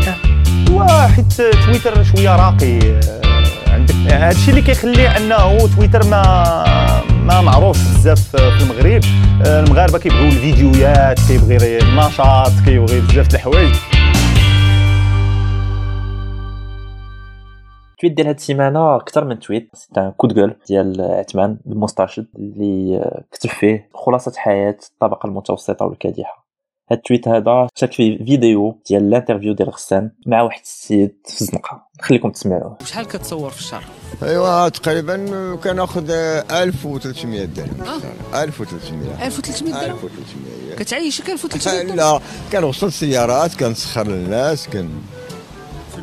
تويتر شوية راقي آه، عندك. هادشي اللي كيخلي انه تويتر ما ما معروفش بزاف في المغرب. آه، المغاربة كيبغيو الفيديوهات كيبغي النشاط كيبغي بزاف د الحوايج. ال tweet ديال هاد السيمانة أكثر من tweet. c'est coup de gueule ديال عثمان المسترشد اللي كتب فيه خلاصة حياة الطبقة المتوسطة والكادحة. هاد ال tweet هذا شارك فيه فيديو ديال ال interview ديال غسان مع واحد السيد في الزنقة. نخليكم تسمعوه. شحال كتصور في الشهر؟ أيوا تقريبا كناخذ 1300 درهم. آه. 1300 1300 درهم؟ 1300 كتعيشك 1300 درهم؟ لا كنوصل سيارات كنسخر للناس كن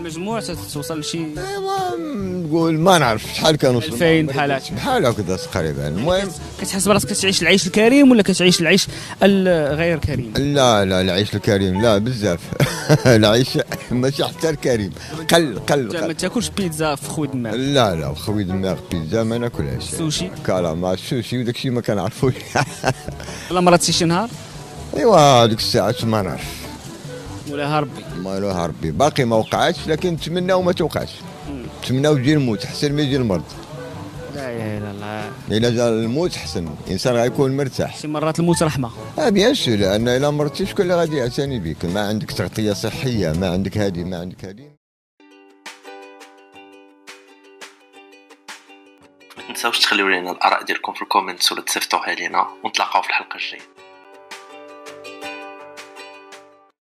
المجموع توصل لشي. ايوا نقول ما نعرف شحال كنوصل 2000 بحال هكا. بحال هكذا تقريبا المهم كتحس براسك كتعيش العيش الكريم ولا كتعيش العيش الغير كريم؟ لا لا العيش الكريم لا بزاف. *laughs* العيش ماشي حتى الكريم. قل قل ما قل. تاكلش بيتزا في خوي دماغ لا لا خوي دماغ بيتزا ما ناكلهاش. سوشي؟ كالامار سوشي وداك الشيء ما كنعرفوش. *laughs* ولا مرات شي نهار. ايوا ديك الساعات ما نعرف. ولا ربي ما له ربي باقي ما وقعتش لكن نتمنى وما توقعش. نتمنى تجي الموت أحسن ما يجي المرض. لا إله إلا الله. إلا جا الموت أحسن. الانسان غيكون مرتاح. شي مرات الموت رحمة. آه bien sûr لأن إلا مرضتي شكون اللي غادي يعتني بك. ما عندك تغطية صحية ما عندك هادي ما عندك هادي. ما تنساوش تخليو لنا الآراء ديالكم في ال comments ولا تصيفطوها لينا. ونتلاقاو في الحلقة الجاية.